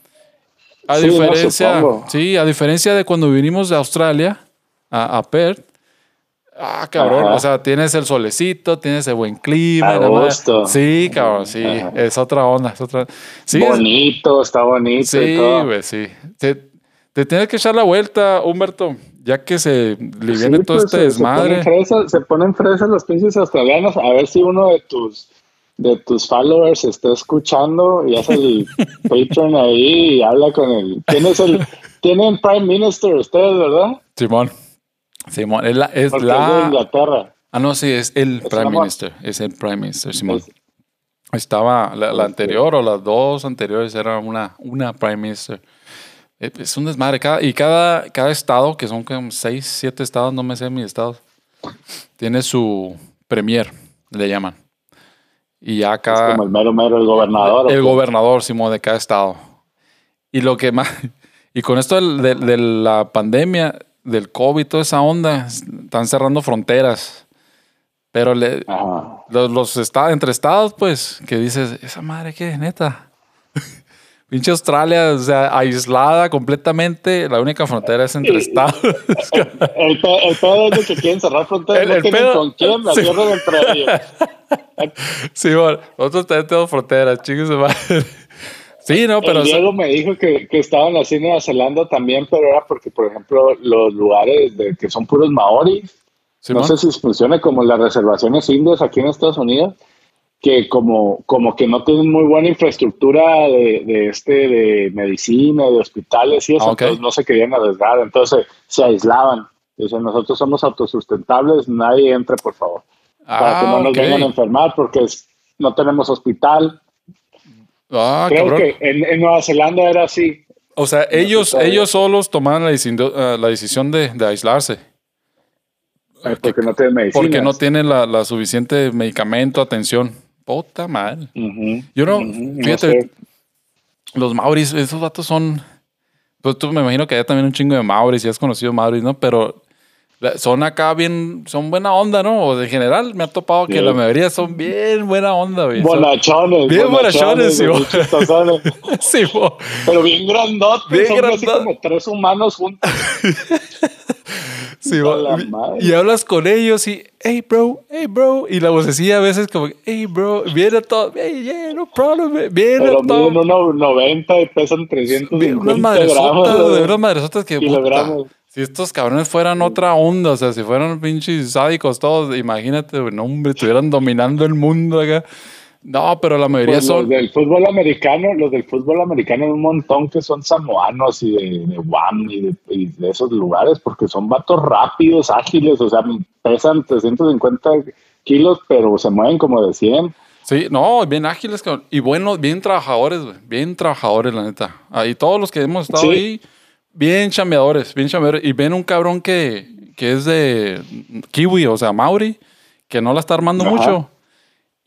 A diferencia, sí, a diferencia de cuando vinimos de Australia a, a Perth, Ah, cabrón, o sea, tienes el solecito, tienes el buen clima. Sí, cabrón, sí, es otra onda. Es otra... bonito, está bonito. Sí, güey, sí. Te, Te tienes que echar la vuelta, Humberto, ya que se le viene todo pues, este desmadre. Se ponen, fresas, los pinches australianos. A ver si uno de tus de tus followers está escuchando y hace el Patreon ahí y habla con él. ¿Quién es el? Tienen Prime Minister ustedes, ¿verdad? Simón. Simón, es la. Es la... Inglaterra. Ah, no, sí, es el Prime Minister. Es el Prime Minister, Simón. Estaba la, anterior o las dos anteriores era una, una Prime Minister. Eh, es un desmadre. Cada, y cada, cada estado, que son como seis, siete estados, no me sé mi estado, tiene su premier, le llaman. Y acá. Es como el mero mero, el gobernador. El, gobernador, Simón, de cada estado. Y lo que más. Y con esto de, de, la pandemia, del COVID, toda esa onda, están cerrando fronteras. Pero le, los, los estados, entre estados, pues, que dices, esa madre qué, neta. Pinche Australia, o sea, aislada completamente. La única frontera es entre estados. El, pedo es de que quieren cerrar fronteras. El, no pedo, con quién, la sí. entre ellos. Sí, bueno, nosotros también tenemos fronteras, chicos. Sí, no, pero. Diego me dijo que, que estaban así en Nueva Zelanda también, pero era porque, por ejemplo, los lugares de, que son puros maoris, no sé si funciona como las reservaciones indias aquí en Estados Unidos que como, como que no tienen muy buena infraestructura de, de este de medicina, de hospitales y eso, ah, entonces no se querían arriesgar, entonces se aislaban. Dicen, nosotros somos autosustentables, nadie entre, por favor. para que no nos vengan a enfermar porque no tenemos hospital. Ah, Creo que en, Nueva Zelanda era así. O sea, ellos, ellos solos tomaron la, decisión, ah, la decisión de, de aislarse. Porque no tienen medicina. Porque no tienen la, la suficiente medicamento, atención. Puta mal. Yo no, fíjate, los Mauris, esos datos son. Pues tú me imagino que hay también un chingo de Mauris y has conocido Mauris, ¿no? Pero son acá bien, son buena onda, ¿no? O de general me ha topado que la mayoría son bien buena onda, güey. Bonachones. Bien bonachones, sí, sí, Pero bien grandotes. Bien son así como tres humanos juntos. Sí, y, hablas con ellos y, hey, bro, hey, bro. Y la vocecilla a veces como, hey, bro, viene todo, hey, yeah, no problem, viene Pero todo. Miden unos 90 y pesan 300 unas madresotas, de unas madresotas que, si estos cabrones fueran otra onda, o sea, si fueran pinches sádicos todos, imagínate, no, hombre, estuvieran dominando el mundo acá. No, pero la mayoría pues son. Los del fútbol americano, los del fútbol americano, un montón que son samoanos y de, de Guam y de, esos lugares, porque son vatos rápidos, ágiles, o sea, pesan 350 kilos, pero se mueven como de 100. Sí, no, bien ágiles y buenos, bien trabajadores, bien trabajadores, la neta. Ahí todos los que hemos estado ahí, bien chambeadores, bien chambeadores. Y ven un cabrón que, que es de kiwi, o sea, maori, que no la está armando mucho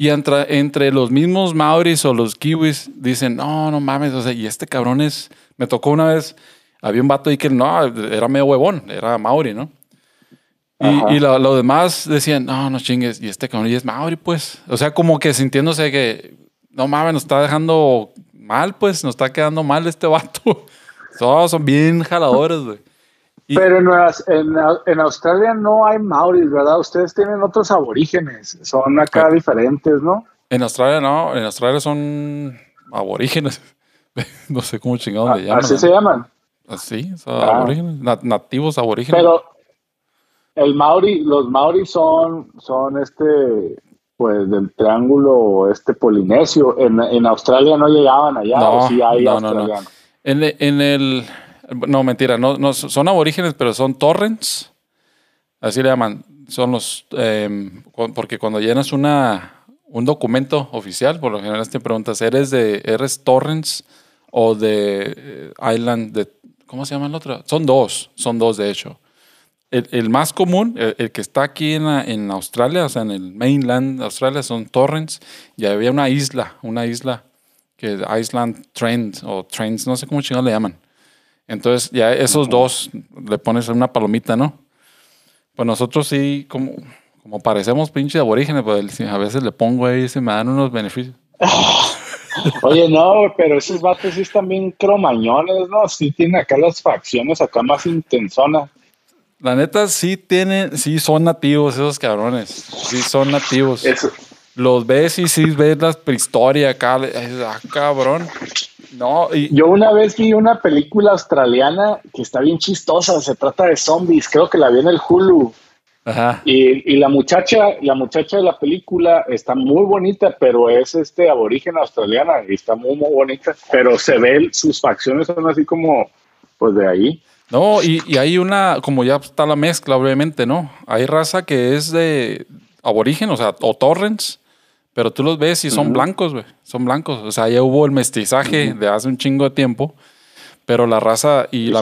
y entre, entre los mismos maoris o los kiwis dicen, no, no mames, o sea, y este cabrón es, me tocó una vez, había un vato ahí que no, era medio huevón, era maori, ¿no? Y, y lo, demás decían, no, no chingues, y este cabrón y es maori, pues. O sea, como que sintiéndose que, no mames, nos está dejando mal, pues, nos está quedando mal este vato. Todos son bien jaladores, güey. Pero en, en, Australia no hay maoris, ¿verdad? Ustedes tienen otros aborígenes, son acá diferentes, ¿no? En Australia no, en Australia son aborígenes. no sé cómo chingados le llaman. Así se llaman. Así, son ah. aborígenes, nativos aborígenes. Pero el maori, los maoris son, son este, pues del triángulo este polinesio. En, en Australia no llegaban allá, no, o sí hay no, No, en, en el no, mentira, no, no, son aborígenes, pero son torrents. Así le llaman. Son los. Em, porque cuando llenas una, un documento oficial, por lo general te preguntas, ¿eres de eres torrents o de eh, Island? De, ¿Cómo se llama el otro? Son dos, son dos de hecho. El, más común, el, que está aquí en, en Australia, o sea, en el mainland de Australia, son torrents. Y había una isla, una isla que Island Trend o Trends, no sé cómo chingados le llaman entonces, ya esos dos le pones una palomita, ¿no? Pues nosotros sí, como, como parecemos pinche aborígenes, pues a veces le pongo ahí y se me dan unos beneficios. Oye, no, pero esos vatos sí están bien cromañones, ¿no? Sí tienen acá las facciones acá más intensonas. La neta, sí tienen, sí son nativos esos cabrones. Sí son nativos. Los ves y sí ves la prehistoria acá. Ah, cabrón. No, yo una vez vi una película australiana que está bien chistosa, se trata de zombies, creo que la vi en el Hulu. Ajá. Y, la muchacha, la muchacha de la película está muy bonita, pero es este aborigen australiana y está muy, muy bonita. Pero se ve, sus facciones son así como, pues de ahí. No, y, y hay una, como ya está la mezcla, obviamente, ¿no? Hay raza que es de aborigen, o sea, o torrents, pero tú los ves y son blancos, güey. Son blancos. O sea, ya hubo el mestizaje de hace un chingo de tiempo. Pero la raza y, la.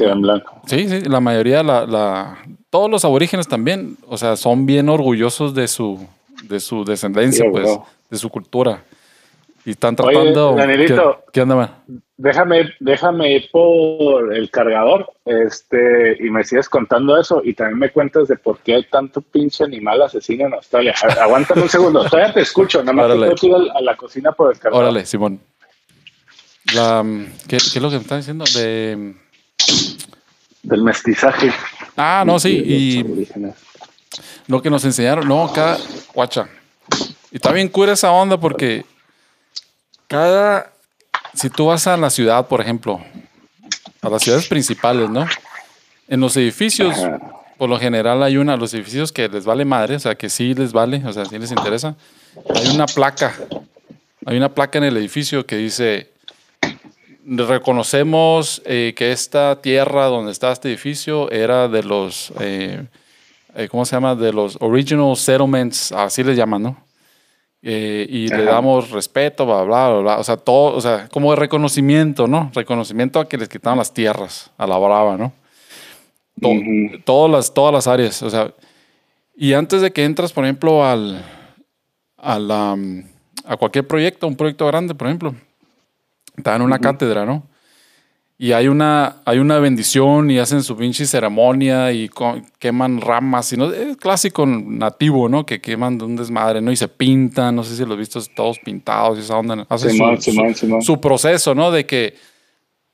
Sí, sí, la mayoría, la, la, todos los aborígenes también, o sea, son bien orgullosos de su, de su descendencia, pues, de su cultura. Y están tratando. Danielito, ¿qué, onda, Déjame, déjame ir por el cargador este, y me sigues contando eso y también me cuentas de por qué hay tanto pinche animal asesino en Australia. Aguántame un segundo, todavía te escucho, nada más Órale. te ir a la cocina por el cargador. Órale, Simón. La, ¿qué, ¿qué, es lo que me están diciendo? De... Del mestizaje. Ah, no, sí. Y lo que nos enseñaron, no, acá, guacha. Y está bien cura esa onda porque cada, si tú vas a la ciudad, por ejemplo, a las ciudades principales, ¿no? En los edificios, por lo general hay una, los edificios que les vale madre, o sea, que sí les vale, o sea, sí les interesa. Hay una placa, hay una placa en el edificio que dice, reconocemos eh, que esta tierra donde está este edificio era de los, eh, eh, ¿cómo se llama? De los original settlements, así les llaman, ¿no? Eh, y le damos respeto, bla, bla, bla, bla, O sea, todo, o sea, como de reconocimiento, ¿no? Reconocimiento a que les quitaron las tierras, a la brava, ¿no? todas, las, todas las áreas, o sea. Y antes de que entras, por ejemplo, al, a, la, a cualquier proyecto, un proyecto grande, por ejemplo, te dan una cátedra, ¿no? Y hay una, hay una bendición y hacen su pinche ceremonia y queman ramas. Y no, es clásico nativo, ¿no? Que queman de un desmadre, ¿no? Y se pintan, no sé si los visto todos pintados y esa onda. Hacen su, su, proceso, ¿no? De que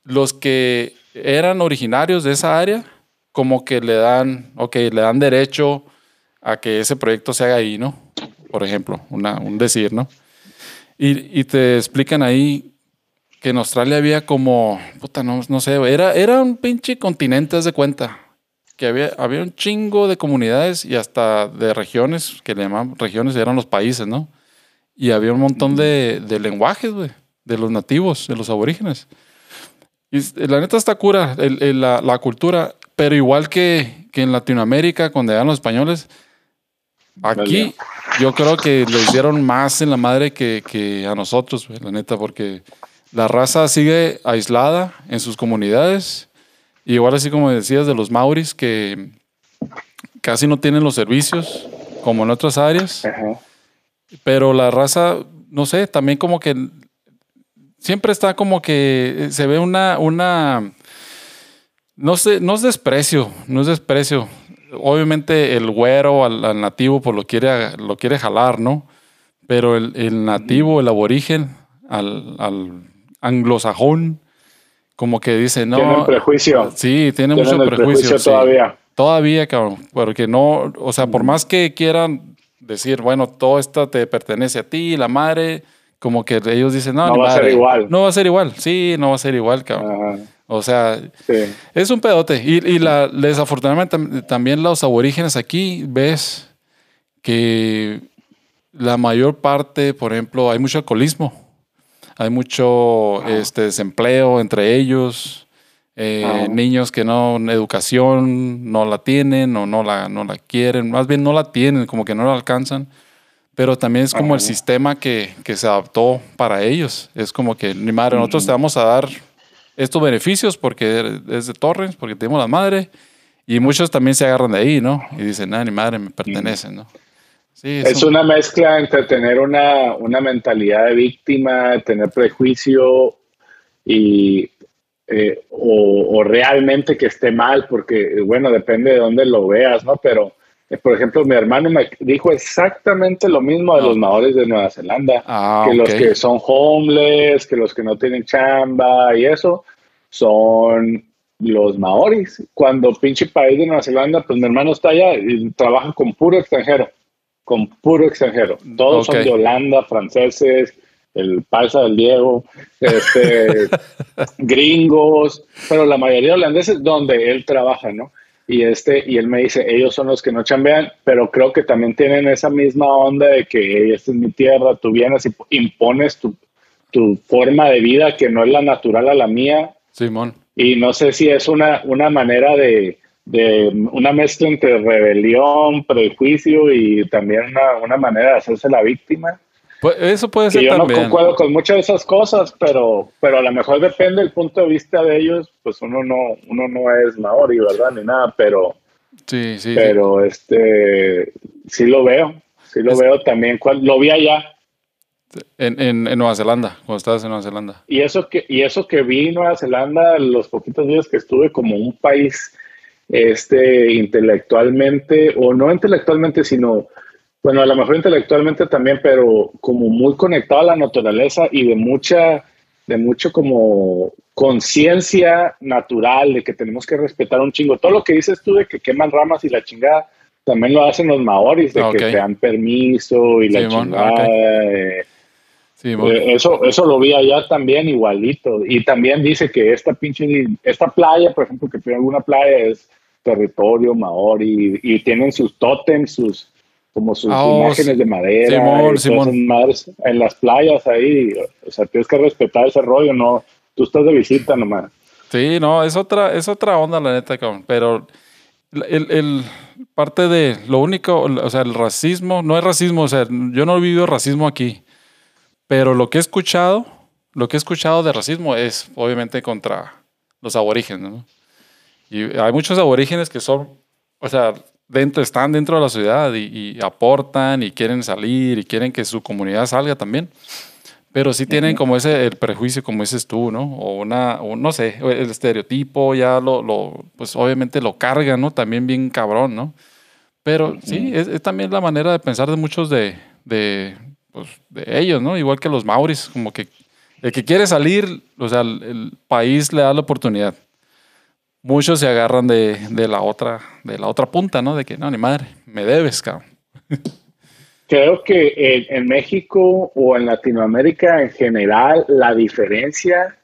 los que eran originarios de esa área, como que le dan, ok, le dan derecho a que ese proyecto se haga ahí, ¿no? Por ejemplo, una, un decir, ¿no? Y, y te explican ahí que en Australia había como, puta, no, no sé, era, era un pinche continente, haz de cuenta. Que había, había un chingo de comunidades y hasta de regiones, que le llamaban regiones, eran los países, ¿no? Y había un montón de, de lenguajes, güey, de los nativos, de los aborígenes. Y la neta está cura, el, la, la, cultura, pero igual que, que en Latinoamérica, cuando eran los españoles, aquí yo creo que le hicieron más en la madre que, que a nosotros, la neta, porque la raza sigue aislada en sus comunidades. igual así como decías de los Mauris que casi no tienen los servicios como en otras áreas. Pero la raza, no sé, también como que siempre está como que se ve una, una, no sé, no es desprecio, no es desprecio. Obviamente el güero al, nativo pues lo quiere, lo quiere jalar, ¿no? Pero el, nativo, el aborigen, al, anglosajón, como que dice, no. Tiene un prejuicio. Sí, tiene mucho prejuicio. Todavía. Todavía, cabrón. Porque no, o sea, por más que quieran decir, bueno, todo esto te pertenece a ti, la madre, como que ellos dicen, no, no va a ser igual. No va a ser igual, sí, no va a ser igual, cabrón. O sea, es un pedote. Y, y la, desafortunadamente también los aborígenes aquí ves que la mayor parte, por ejemplo, hay mucho alcoholismo hay mucho este, desempleo entre ellos, eh, niños que no, educación no la tienen o no la, no la quieren, más bien no la tienen, como que no la alcanzan. Pero también es como el sistema que, que, se adaptó para ellos. Es como que, ni madre, nosotros te vamos a dar estos beneficios porque es de Torrens, porque tenemos la madre. Y muchos también se agarran de ahí, ¿no? Y dicen, ah, ni madre, me pertenecen, ¿no? Es, una mezcla entre tener una, una, mentalidad de víctima, tener prejuicio y eh, o, realmente que esté mal, porque bueno, depende de dónde lo veas, ¿no? Pero, eh, por ejemplo, mi hermano me dijo exactamente lo mismo de los maores de Nueva Zelanda, ah, que los que son homeless, que los que no tienen chamba y eso, son los maoris. Cuando pinche país de Nueva Zelanda, pues mi hermano está allá y trabaja con puro extranjero con puro extranjero. Todos son de Holanda, franceses, el paisa del Diego, este, gringos, pero la mayoría de holandeses donde él trabaja, ¿no? Y, este, y él me dice, ellos son los que no chambean, pero creo que también tienen esa misma onda de que esta es mi tierra, tú vienes y impones tu, tu forma de vida que no es la natural a la mía. Simón. Y no sé si es una, una manera de, de una mezcla entre rebelión, prejuicio y también una, una manera de hacerse la víctima. Pues eso puede ser. yo no concuerdo con muchas de esas cosas, pero, pero a lo mejor depende del punto de vista de ellos, pues uno no, uno no es maori, ¿verdad? Ni nada, pero. Sí, sí. Pero este sí lo veo. Sí lo veo también. Lo vi allá. En, en, en, Nueva Zelanda, cuando estabas en Nueva Zelanda. Y eso que, y eso que vi Nueva Zelanda los poquitos días que estuve como un país este intelectualmente, o no intelectualmente, sino bueno, a lo mejor intelectualmente también, pero como muy conectado a la naturaleza y de mucha, de mucho como conciencia natural de que tenemos que respetar un chingo. Todo lo que dices tú de que queman ramas y la chingada, también lo hacen los maoris, de que te dan permiso y la chingada. Eh, eh, eso, eso lo vi allá también igualito. Y también dice que esta pinche, esta playa, por ejemplo, que tiene alguna playa es territorio maori y, y tienen sus tótems, sus, como sus ah, oh, imágenes de madera en las playas ahí. O sea, tienes que respetar ese rollo, no. Tú estás de visita nomás. Sí, no, es otra, es otra onda, la neta, cabrón. Pero el, el, parte de lo único, o sea, el racismo, no es racismo, o sea, yo no he vivido racismo aquí. Pero lo que he escuchado, lo que he escuchado de racismo es obviamente contra los aborígenes, ¿no? Y hay muchos aborígenes que son, o sea, dentro, están dentro de la ciudad y, aportan y quieren salir y quieren que su comunidad salga también. Pero sí tienen como ese el prejuicio, como dices tú, ¿no? O una, o no sé, el estereotipo ya lo, lo, pues obviamente lo carga, ¿no? También bien cabrón, ¿no? Pero sí, es, también la manera de pensar de muchos de, de, pues, de ellos, ¿no? Igual que los mauris, como que el que quiere salir, o sea, el país le da la oportunidad muchos se agarran de, la otra, de la otra punta, ¿no? De que no, ni madre, me debes, cabrón. Creo que en, México o en Latinoamérica en general, la diferencia,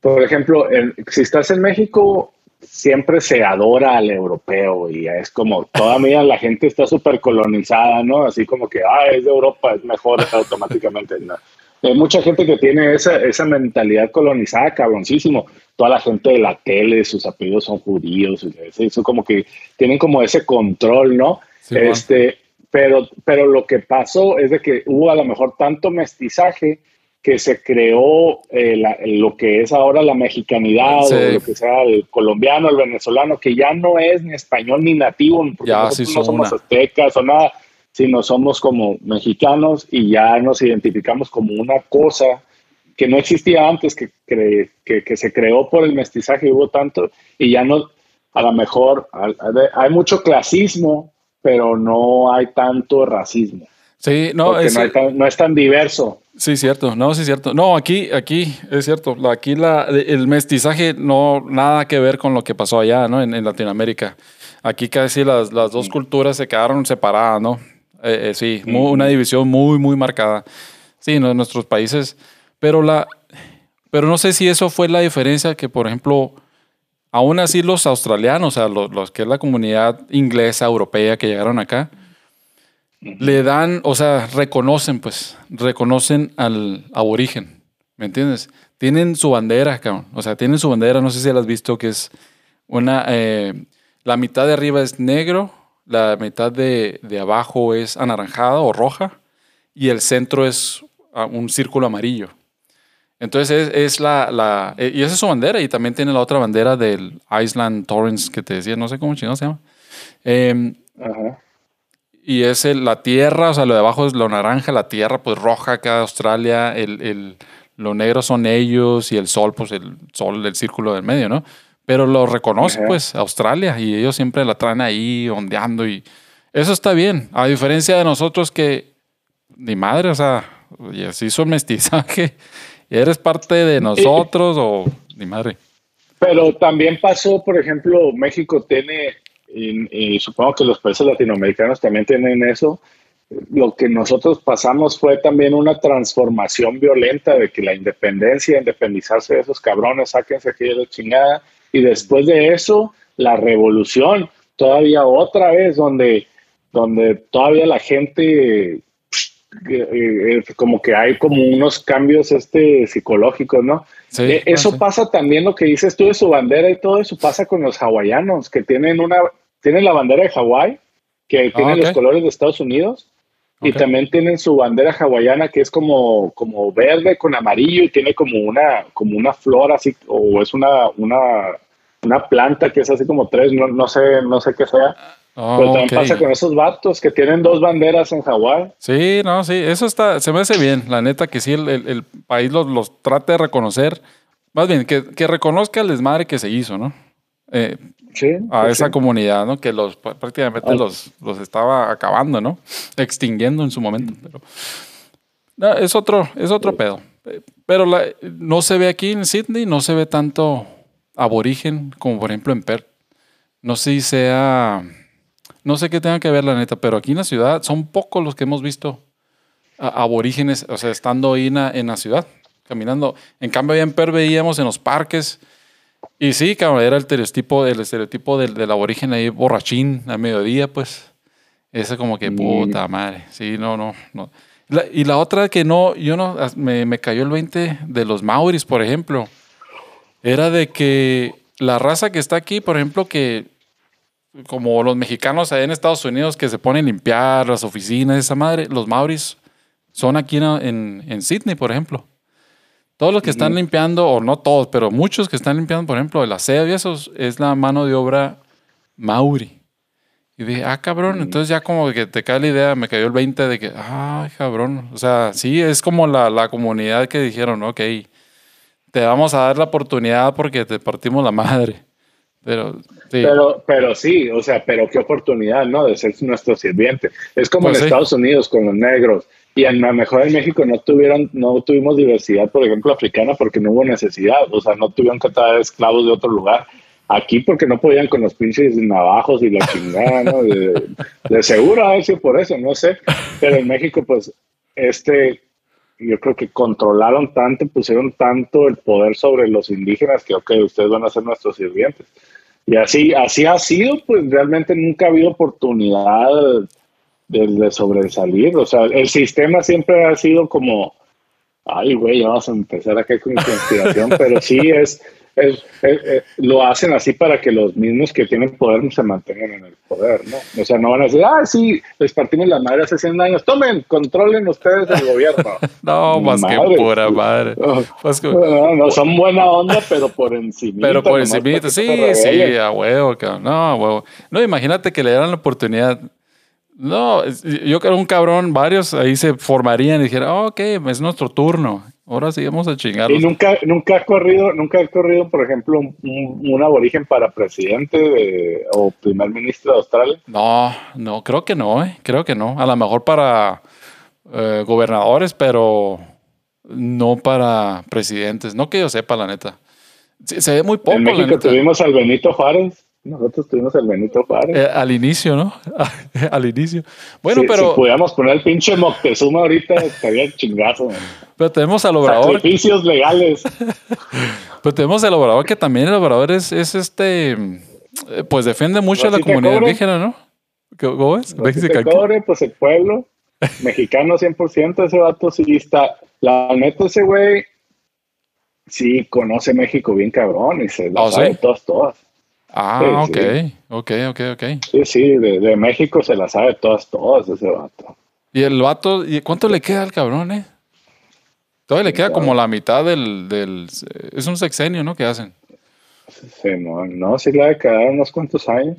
por ejemplo, si estás en México, siempre se adora al europeo y es como todavía la gente está súper colonizada, ¿no? Así como que, ah, es de Europa, es mejor automáticamente. ¿no? Hay mucha gente que tiene esa, esa mentalidad colonizada, cabroncísimo. Toda la gente de la tele, sus apellidos son judíos, eso como que tienen como ese control, ¿no? este, pero, pero lo que pasó es de que hubo a lo mejor tanto mestizaje que se creó eh, lo que es ahora la mexicanidad, o lo que sea el colombiano, el venezolano, que ya no es ni español ni nativo, porque ya, nosotros no somos aztecas o nada sino somos como mexicanos y ya nos identificamos como una cosa que no existía antes, que, que, se creó por el mestizaje, y hubo tanto, y ya no, a lo mejor hay mucho clasismo, pero no hay tanto racismo. Sí, no, es, no, es tan diverso. Sí, cierto, no, sí, cierto. No, aquí, aquí es cierto, aquí la, el mestizaje no, nada que ver con lo que pasó allá, ¿no? En, Latinoamérica. Aquí casi las, las dos culturas se quedaron separadas, ¿no? Eh, eh, sí, una división muy, muy marcada. Sí, en nuestros países. Pero, la, pero no sé si eso fue la diferencia que, por ejemplo, aún así los australianos, o sea, los, que es la comunidad inglesa, europea que llegaron acá, le dan, o sea, reconocen, pues, reconocen al aborigen, ¿me entiendes? Tienen su bandera, cabrón. O sea, tienen su bandera, no sé si la has visto, que es una, eh, la mitad de arriba es negro la mitad de, abajo es anaranjada o roja y el centro es ah, un círculo amarillo. Entonces es, la, la, eh, y esa es su bandera y también tiene la otra bandera del Island Torrens que te decía, no sé cómo chino se llama. Em, y es la tierra, o sea, lo de abajo es lo naranja, la tierra pues roja acá Australia, el, el, lo negro son ellos y el sol pues el sol del círculo del medio, ¿no? Pero lo reconoce, pues, Australia, y ellos siempre la traen ahí ondeando, y eso está bien. A diferencia de nosotros que, ni madre, o sea, y así hizo mestizaje, y eres parte de nosotros, o ni madre. Pero también pasó, por ejemplo, México tiene, y, supongo que los países latinoamericanos también tienen eso, lo que nosotros pasamos fue también una transformación violenta de que la independencia, independizarse de esos cabrones, sáquense aquí de la chingada. Y después de eso, la revolución, todavía otra vez, donde, donde todavía la gente, eh, eh, como que hay como unos cambios este, psicológicos, ¿no? Eh, eso pasa también lo que dices tú de su bandera y todo eso pasa con los hawaianos, que tienen una, tienen la bandera de Hawái, que tiene ah, los colores de Estados Unidos, y también tienen su bandera hawaiana que es como, como verde con amarillo y tiene como una, como una flor así, o es una, una, una planta que es así como tres, no, no sé, no sé qué sea. Pero también pasa con esos vatos que tienen dos banderas en Hawái. Sí, no, sí, eso está, se me hace bien. La neta que sí, el, el, país los, los, trate de reconocer. Más bien, que, que, reconozca el desmadre que se hizo, ¿no? Eh, a pues esa comunidad, ¿no? Que los prácticamente los, los estaba acabando, ¿no? Extinguiendo en su momento. Pero, es otro, es otro pedo. Pero no se ve aquí en Sydney, no se ve tanto aborigen como por ejemplo en Perth. No sé si sea, no sé qué tenga que ver la neta, pero aquí en la ciudad son pocos los que hemos visto aborígenes, o sea, estando ahí en la, ciudad, caminando. En cambio, allá en Perth veíamos en los parques y sí, cabrón, era el estereotipo, el estereotipo del, del aborigen ahí borrachín a mediodía, pues. Ese como que puta madre. Sí, no, no, no. y la otra que no, yo no, me, me, cayó el 20 de los Maoris, por ejemplo. Era de que la raza que está aquí, por ejemplo, que como los mexicanos allá en Estados Unidos que se ponen a limpiar las oficinas, esa madre, los Maoris son aquí en, en, en Sydney, por ejemplo. Todos los que están limpiando, o no todos, pero muchos que están limpiando, por ejemplo, el aseo y eso, es la mano de obra mauri. Y dije, ah, cabrón, entonces ya como que te cae la idea, me cayó el 20 de que, ay, cabrón. O sea, sí, es como la, la comunidad que dijeron, ok, te vamos a dar la oportunidad porque te partimos la madre. Pero sí. Pero, pero sí, o sea, pero qué oportunidad, ¿no? De ser nuestro sirviente. Es como pues en Estados Unidos con los negros y a lo mejor en México no tuvieron, no tuvimos diversidad, por ejemplo, africana, porque no hubo necesidad, o sea, no tuvieron que traer esclavos de otro lugar. Aquí porque no podían con los pinches navajos y la chingada, ¿no? De, seguro a ver si por eso, no sé. Pero en México, pues, este, yo creo que controlaron tanto, pusieron tanto el poder sobre los indígenas que, ok, ustedes van a ser nuestros sirvientes. Y así, así ha sido, pues realmente nunca ha habido oportunidad de, sobresalir. O sea, el sistema siempre ha sido como, ay, güey, vamos a empezar acá con conspiración, pero sí es, lo hacen así para que los mismos que tienen poder se mantengan en el poder, ¿no? O sea, no van a decir, ah, sí, les partimos la madre hace 100 años, tomen, controlen ustedes el gobierno. no, más que pura madre. Pues no, son buena onda, pero por encima. Pero por encima, sí, sí, a huevo, no, a huevo. No, imagínate que le dieran la oportunidad no, yo creo un cabrón, varios ahí se formarían y dijeran, oh, ok, es nuestro turno. Ahora sí vamos a chingar. Y nunca, nunca ha corrido, nunca ha corrido, por ejemplo, un, aborigen para presidente o primer ministro de Australia. No, no, creo que no, eh. creo que no. A lo mejor para eh, gobernadores, pero no para presidentes. No que yo sepa, la neta. Se, ve muy poco. En México tuvimos al Benito Juárez. Nosotros tuvimos el Benito Juárez. Eh, al inicio, ¿no? al inicio. Bueno, pero. Si pudiéramos poner el pinche Moctezuma ahorita, estaría chingazo. Pero tenemos al obrador. Sacrificios legales. pero tenemos al obrador que también el obrador es, es este. Eh, pues defiende mucho a la comunidad indígena, ¿no? ¿Cómo es? cobre, pues el pueblo. Mexicano 100%, ese vato sí está. La neta, ese güey sí conoce México bien cabrón y se lo ¿Oh, sabe todas, todas. Ah, ok, ok, ok, ok. Sí, sí, de, México se la sabe todas, todas ese vato. ¿Y el vato, y cuánto le queda al cabrón, eh? Todavía le queda como la mitad del, del, Es un sexenio, ¿no? ¿Qué hacen? Sí, no, no, sí le ha de quedar unos cuantos años.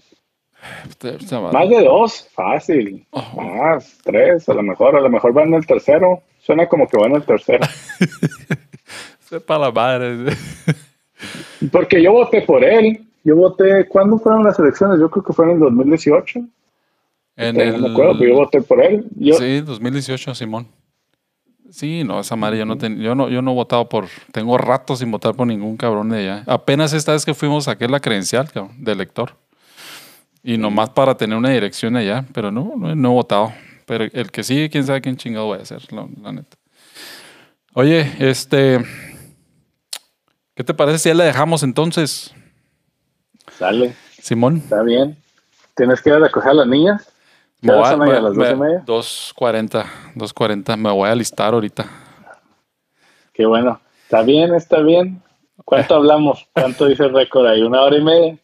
Más de dos, fácil. Oh. Más, tres, a lo mejor, a lo mejor van en el tercero. Suena como que van en el tercero. Sepa la madre. Porque yo voté por él. Yo voté, ¿cuándo fueron las elecciones? Yo creo que fueron en 2018. En el... No me acuerdo, pero yo voté por él. Sí, 2018, Simón. Sí, no, esa madre yo no, yo no yo no he votado por, tengo rato sin votar por ningún cabrón de allá. Apenas esta vez que fuimos sacar la credencial, cabrón, de elector. Y nomás para tener una dirección allá, pero no, no, he votado. Pero el que sigue, quién sabe quién chingado voy a hacer, la, neta. Oye, este. ¿Qué te parece si ya la dejamos entonces? Sale. Simón. Está bien. ¿Tienes que ir a recoger a las niñas? Me voy a, a las media? 2.40, 2.40. Me voy a alistar ahorita. Qué bueno. Está bien, está bien. ¿Cuánto hablamos? ¿Cuánto dice el récord ahí? ¿Una hora y media?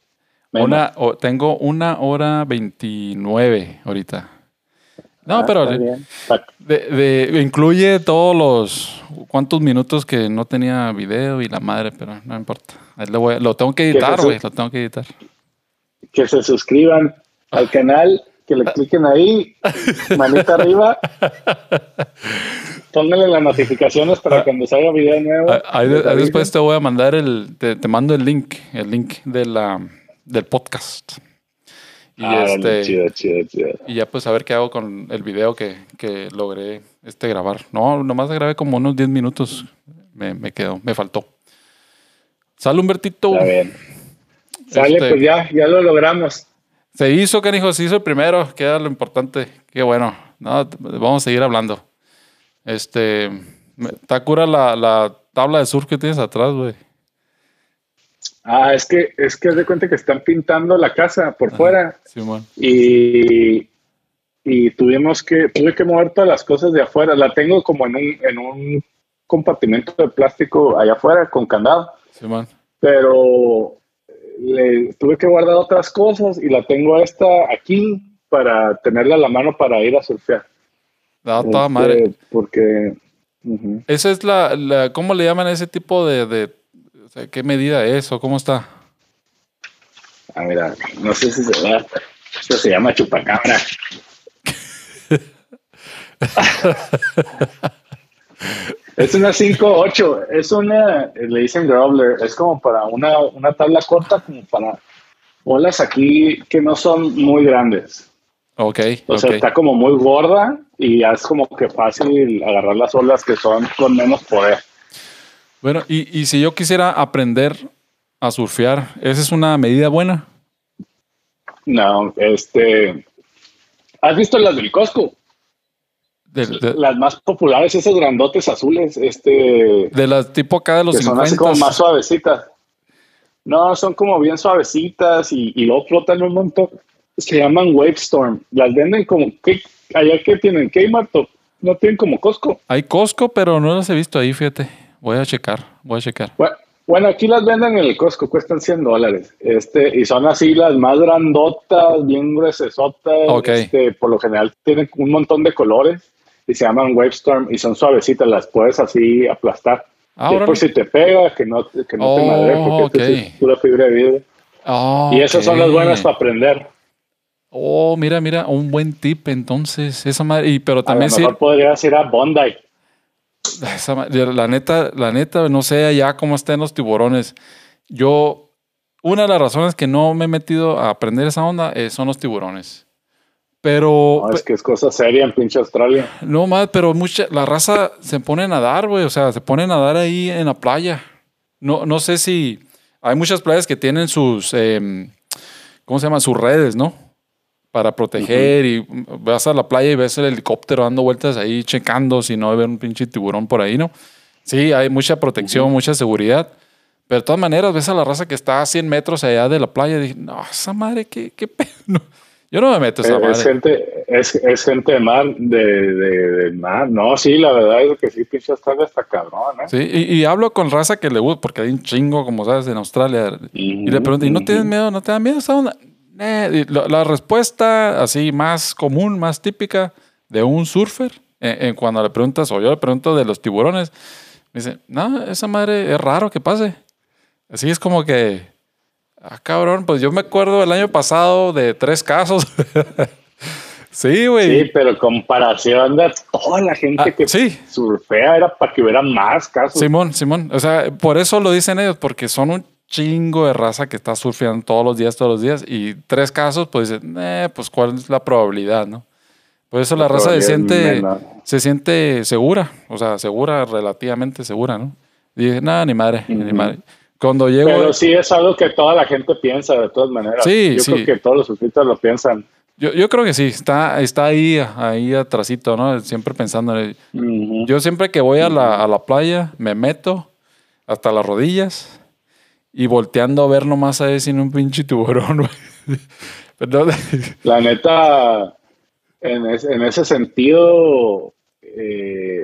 Una, tengo una hora veintinueve ahorita. No, ah, pero de, incluye todos los cuántos minutos que no tenía video y la madre, pero no importa. Lo tengo que editar, güey, lo tengo que editar. Que se suscriban al canal, que le cliquen ahí, manita arriba. Pónganle las notificaciones para cuando salga video nuevo. Ahí, después te voy a mandar el, te, mando el link, el link de la, del podcast. Y ah, este, chido, chido, chido. Y ya pues a ver qué hago con el video que, que logré este grabar. No, nomás grabé como unos 10 minutos. Me, me quedó, me faltó. Sal Humbertito. Está bien. Sale, este, pues ya, ya lo logramos. Se hizo, canijo, se hizo el primero, queda lo importante. Qué bueno. No, vamos a seguir hablando. Este, está cura la, la tabla de surf que tienes atrás, güey. Ah, es que es que de cuenta que están pintando la casa por fuera. Sí. Y, y tuvimos que, tuve que mover todas las cosas de afuera. La tengo como en un, en un compartimento de plástico allá afuera con candado. Sí, man. Pero le tuve que guardar otras cosas y la tengo esta aquí para tenerla a la mano para ir a surfear. Ah, toda madre. Este, porque. Esa es la, la, ¿Cómo le llaman a ese tipo de. de o sea, ¿Qué medida es o cómo está? Ah, mira, no sé si se va. Esto se llama chupacabra. es una 5-8. Es una. Le dicen Growler. Es como para una, una tabla corta, como para olas aquí que no son muy grandes. Ok. O sea, está como muy gorda y es como que fácil agarrar las olas que son con menos poder. Bueno, y, y si yo quisiera aprender a surfear, ¿esa es una medida buena? No, este. ¿Has visto las del Costco? Las más populares, esos grandotes azules, este. De las tipo acá de los que son así como más suavecitas. No, son como bien suavecitas y, y luego flotan un montón se llaman Wavestorm. Las venden como, ¿qué, allá que tienen? Kmart no tienen como Costco. Hay Costco, pero no las he visto ahí, fíjate. Voy a checar, voy a checar. Bueno, aquí las venden en el Costco, cuestan 100 dólares. Este, y son así las más grandotas, bien gruesotas. Este, por lo general tienen un montón de colores y se llaman Wavestorm y son suavecitas, las puedes así aplastar. Ah, por si te pega, que no, que no te madre, porque oh, es pura fibra de vidrio. y esas son las buenas para aprender. Oh, mira, mira, un buen tip entonces. Esa madre, y, pero también a lo mejor podrías ir a Bondi. la neta, la neta, no sé allá cómo están los tiburones. Yo, una de las razones que no me he metido a aprender esa onda eh, son los tiburones. Pero. No, es que es cosa seria en pinche Australia. No más, pero mucha, la raza se pone a nadar, güey. O sea, se pone a nadar ahí en la playa. No, no sé si. Hay muchas playas que tienen sus. Em, ¿Cómo se llama? Sus redes, ¿no? para proteger y vas a la playa y ves el helicóptero dando vueltas ahí checando si no hay un pinche tiburón por ahí, ¿no? Sí, hay mucha protección, mucha seguridad. Pero de todas maneras, ves a la raza que está a 100 metros allá de la playa y dije, no, esa madre, qué, qué pedo. yo no me meto esa madre. Es gente, es, es gente de mar, de, de, mar. No, sí, la verdad es que sí, pinche está hasta cabrón, ¿eh? Sí, y, y, hablo con raza que le gusta, porque hay un chingo, como sabes, en Australia. y le pregunto, ¿y no tienes miedo? ¿No te da miedo onda? Eh, la, respuesta así más común, más típica de un surfer, en, cuando le preguntas, o yo le pregunto de los tiburones, me dice, no, esa madre es raro que pase. Así es como que, ah, cabrón, pues yo me acuerdo el año pasado de tres casos. sí, güey. Sí, pero comparación de toda la gente ah, que surfea era para que hubiera más casos. Simón, Simón. O sea, por eso lo dicen ellos, porque son un chingo de raza que está surfeando todos los días, todos los días, y tres casos, pues dicen, eh, pues cuál es la probabilidad, ¿no? Por eso la, raza se siente, se siente segura, o sea, segura, relativamente segura, ¿no? Y dije, nada, ni madre, ni madre. Cuando llego... Pero sí es algo que toda la gente piensa, de todas maneras. Sí, Yo creo que todos los surfistas lo piensan. Yo, yo creo que sí, está, está ahí, ahí atrásito, ¿no? Siempre pensando Yo siempre que voy a la, a la playa, me meto hasta las rodillas y volteando a ver nomás a sin un pinche tiburón, Perdón. La neta, en, en ese sentido, eh,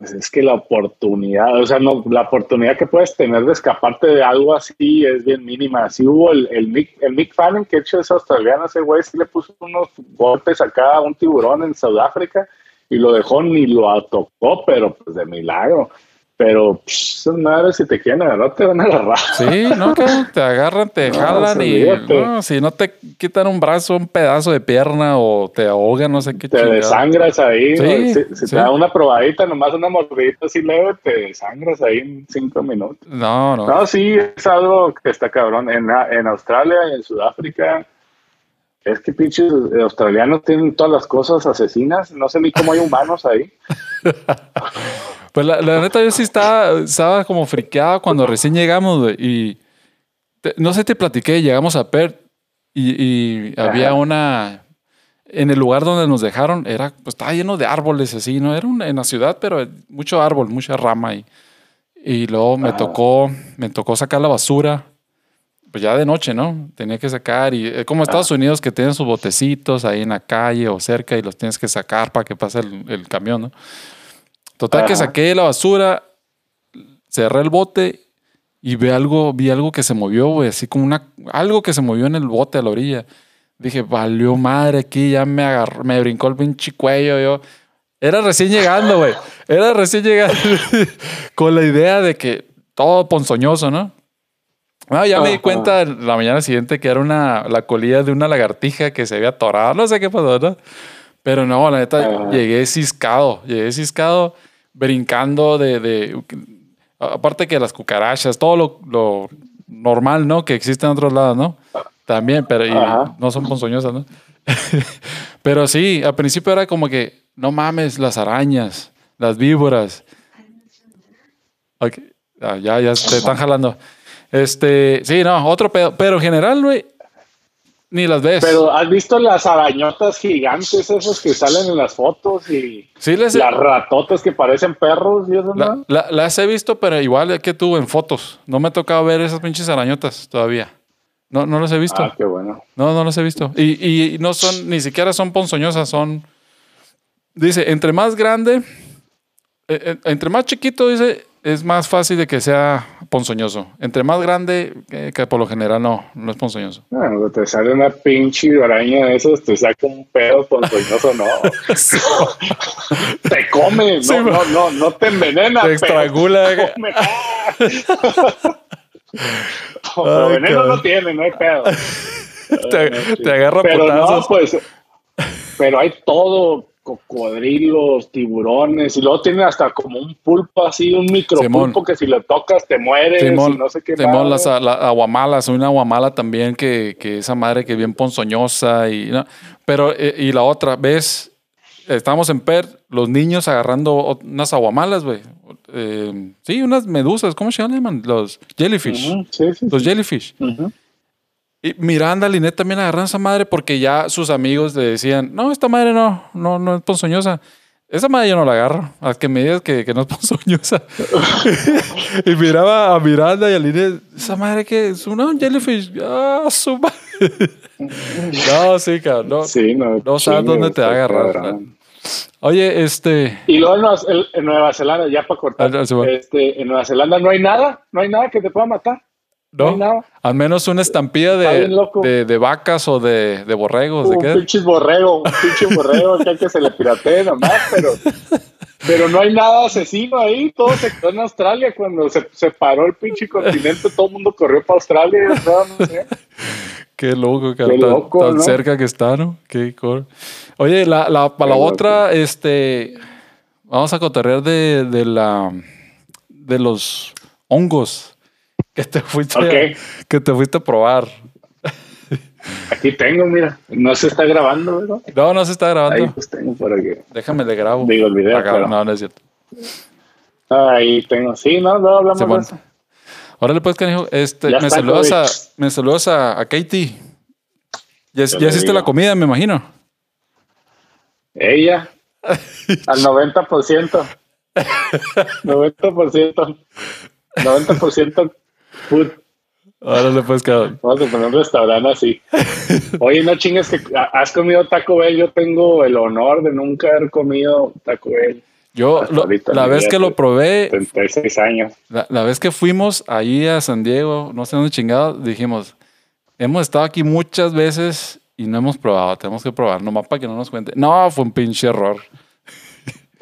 pues es que la oportunidad, o sea, no, la oportunidad que puedes tener de escaparte de algo así es bien mínima. Si hubo el, el Mick, el Mick Fanning, que hecho es australiano, ese güey sí le puso unos golpes acá a un tiburón en Sudáfrica y lo dejó ni lo tocó, pero pues de milagro. Pero pues, esas madres, si te quieren agarrar, te van a agarrar. Sí, no, que te agarran, te jalan y no, si no te quitan un brazo, un pedazo de pierna o te ahogan, no sé qué. Te desangras ahí. Sí, si, te da una probadita, nomás una mordidita así leve, te desangras ahí en cinco minutos. No, no. No, sí, es algo que está cabrón. En, en Australia, en Sudáfrica, es que pinches australianos tienen todas las cosas asesinas. No sé ni cómo hay humanos ahí. Pues la, neta, yo sí estaba, estaba como friqueado cuando recién llegamos. Y no sé, te platiqué, llegamos a Perth y, había una. En el lugar donde nos dejaron, era, pues estaba lleno de árboles así, ¿no? Era en la ciudad, pero mucho árbol, mucha rama. Y, y luego me tocó, me tocó sacar la basura. Pues ya de noche, ¿no? Tenía que sacar. Y eh, como Estados Unidos que tienen sus botecitos ahí en la calle o cerca y los tienes que sacar para que pase el, el camión, ¿no? Total que saqué la basura, cerré el bote y vi algo, vi algo que se movió, güey, así como una, algo que se movió en el bote a la orilla. Dije, valió madre aquí, ya me agarró, me brincó el pinche cuello, yo. Era recién llegando, güey. Era recién llegando con la idea de que todo ponzoñoso, ¿no? Ah, ya me di cuenta la mañana siguiente que era una, la colilla de una lagartija que se había atorado. No sé qué pasó, ¿no? Pero no, la neta, llegué ciscado. Llegué ciscado brincando de, aparte que las cucarachas, todo lo, normal, ¿no? Que existe en otros lados, ¿no? También, pero no son ponzoñosas, ¿no? pero sí, al principio era como que, no mames, las arañas, las víboras. Ah, ya, ya te están jalando. Este, sí, no, otro pedo. Pero en general, güey, ni las ves. Pero has visto las arañotas gigantes esas que salen en las fotos y las ratotas que parecen perros y eso, ¿no? las he visto, pero igual que tú en fotos. No me ha tocado ver esas pinches arañotas todavía. No, no las he visto. Ah, qué bueno. No, no las he visto. Y, y no son, ni siquiera son ponzoñosas, son. Dice, entre más grande, eh, eh, entre más chiquito, dice, es más fácil de que sea ponzoñoso. Entre más grande, que por lo general no, no es ponzoñoso. No, te sale una pinche araña de esos, te saca un pedo ponzoñoso, no. te come, no, no, no, no, te envenena. Te estrangula. Pero veneno no tiene, no hay pedo. te, te agarra pero No, pues, pero hay todo cocodrilos, tiburones, y luego tienen hasta como un pulpo así, un micropulpo que si lo tocas te mueres, y no sé qué. Simón, las aguamalas, una aguamala también que, que, esa madre que es bien ponzoñosa y ¿no? pero eh, y la otra vez estamos en Per, los niños agarrando unas aguamalas, güey. Eh, sí, unas medusas, ¿cómo se llaman? Los jellyfish. Los jellyfish. Y Miranda, Linet también agarran esa madre porque ya sus amigos le decían, no, esta madre no, no, no es ponzoñosa. Esa madre yo no la agarro, a que me digas que, que no es ponzoñosa. y miraba a Miranda y a Linet, esa madre que es una jellyfish. Ah, su madre. no, sí, cabrón. No, sí, no, no sabes dónde te va a agarrar. Oye, este. Y luego en Nueva, Zelanda, ya para cortar, ah, este, en Nueva Zelanda no hay nada, no hay nada que te pueda matar. No, al menos una estampilla de, de, vacas o de, de borregos. Un pinche borrego, un pinche borrego que, que se le piratee nomás, pero, pero no hay nada asesino ahí. Todo se quedó en Australia. Cuando se, se paró el pinche continente, todo el mundo corrió para Australia. No. Qué loco, que tan, cerca que está, ¿no? Qué Oye, la, la, para la otra, este, vamos a cotorrear de, de la, de los hongos que te fuiste, a, que te fuiste a probar. Aquí tengo, mira. No se está grabando, ¿verdad? No, no se está grabando. Ahí pues tengo por aquí. Déjame le grabo. Digo el video. No, no es cierto. Ahí tengo. Sí, no, no hablamos de eso. Órale, pues, canijo. Este, me, saludas a, me saludas a, Katie. Ya, ya hiciste la comida, me imagino. Ella. al 90%. 90%. 90% food. Ahora le puedes quedar. Vamos a poner un restaurante así. Oye, no chingues que has comido Taco Bell. Yo tengo el honor de nunca haber comido Taco Bell. Yo la vez que lo probé. 36 años. La, vez que fuimos ahí a San Diego, no sé dónde chingados, dijimos, hemos estado aquí muchas veces y no hemos probado, tenemos que probar, nomás para que no nos cuente. No, fue un pinche error.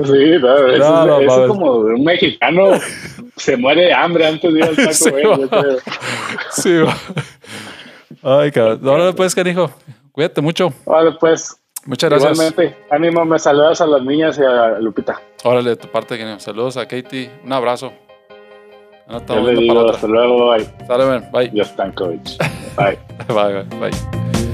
Sí, no, es, como un mexicano se muere de hambre antes de ir al Taco sí, Bell. Sí, Ay, cabrón. Ahora pues, canijo. Cuídate mucho. Vale, pues. Muchas gracias. Igualmente. Ánimo, me saludas a las niñas y a Lupita. Órale, de tu parte, canijo. Saludos a Katie. Un abrazo. No, Yo le digo, hasta luego, bye. Sale, Bye. Stankovic. Bye. bye, bye. bye.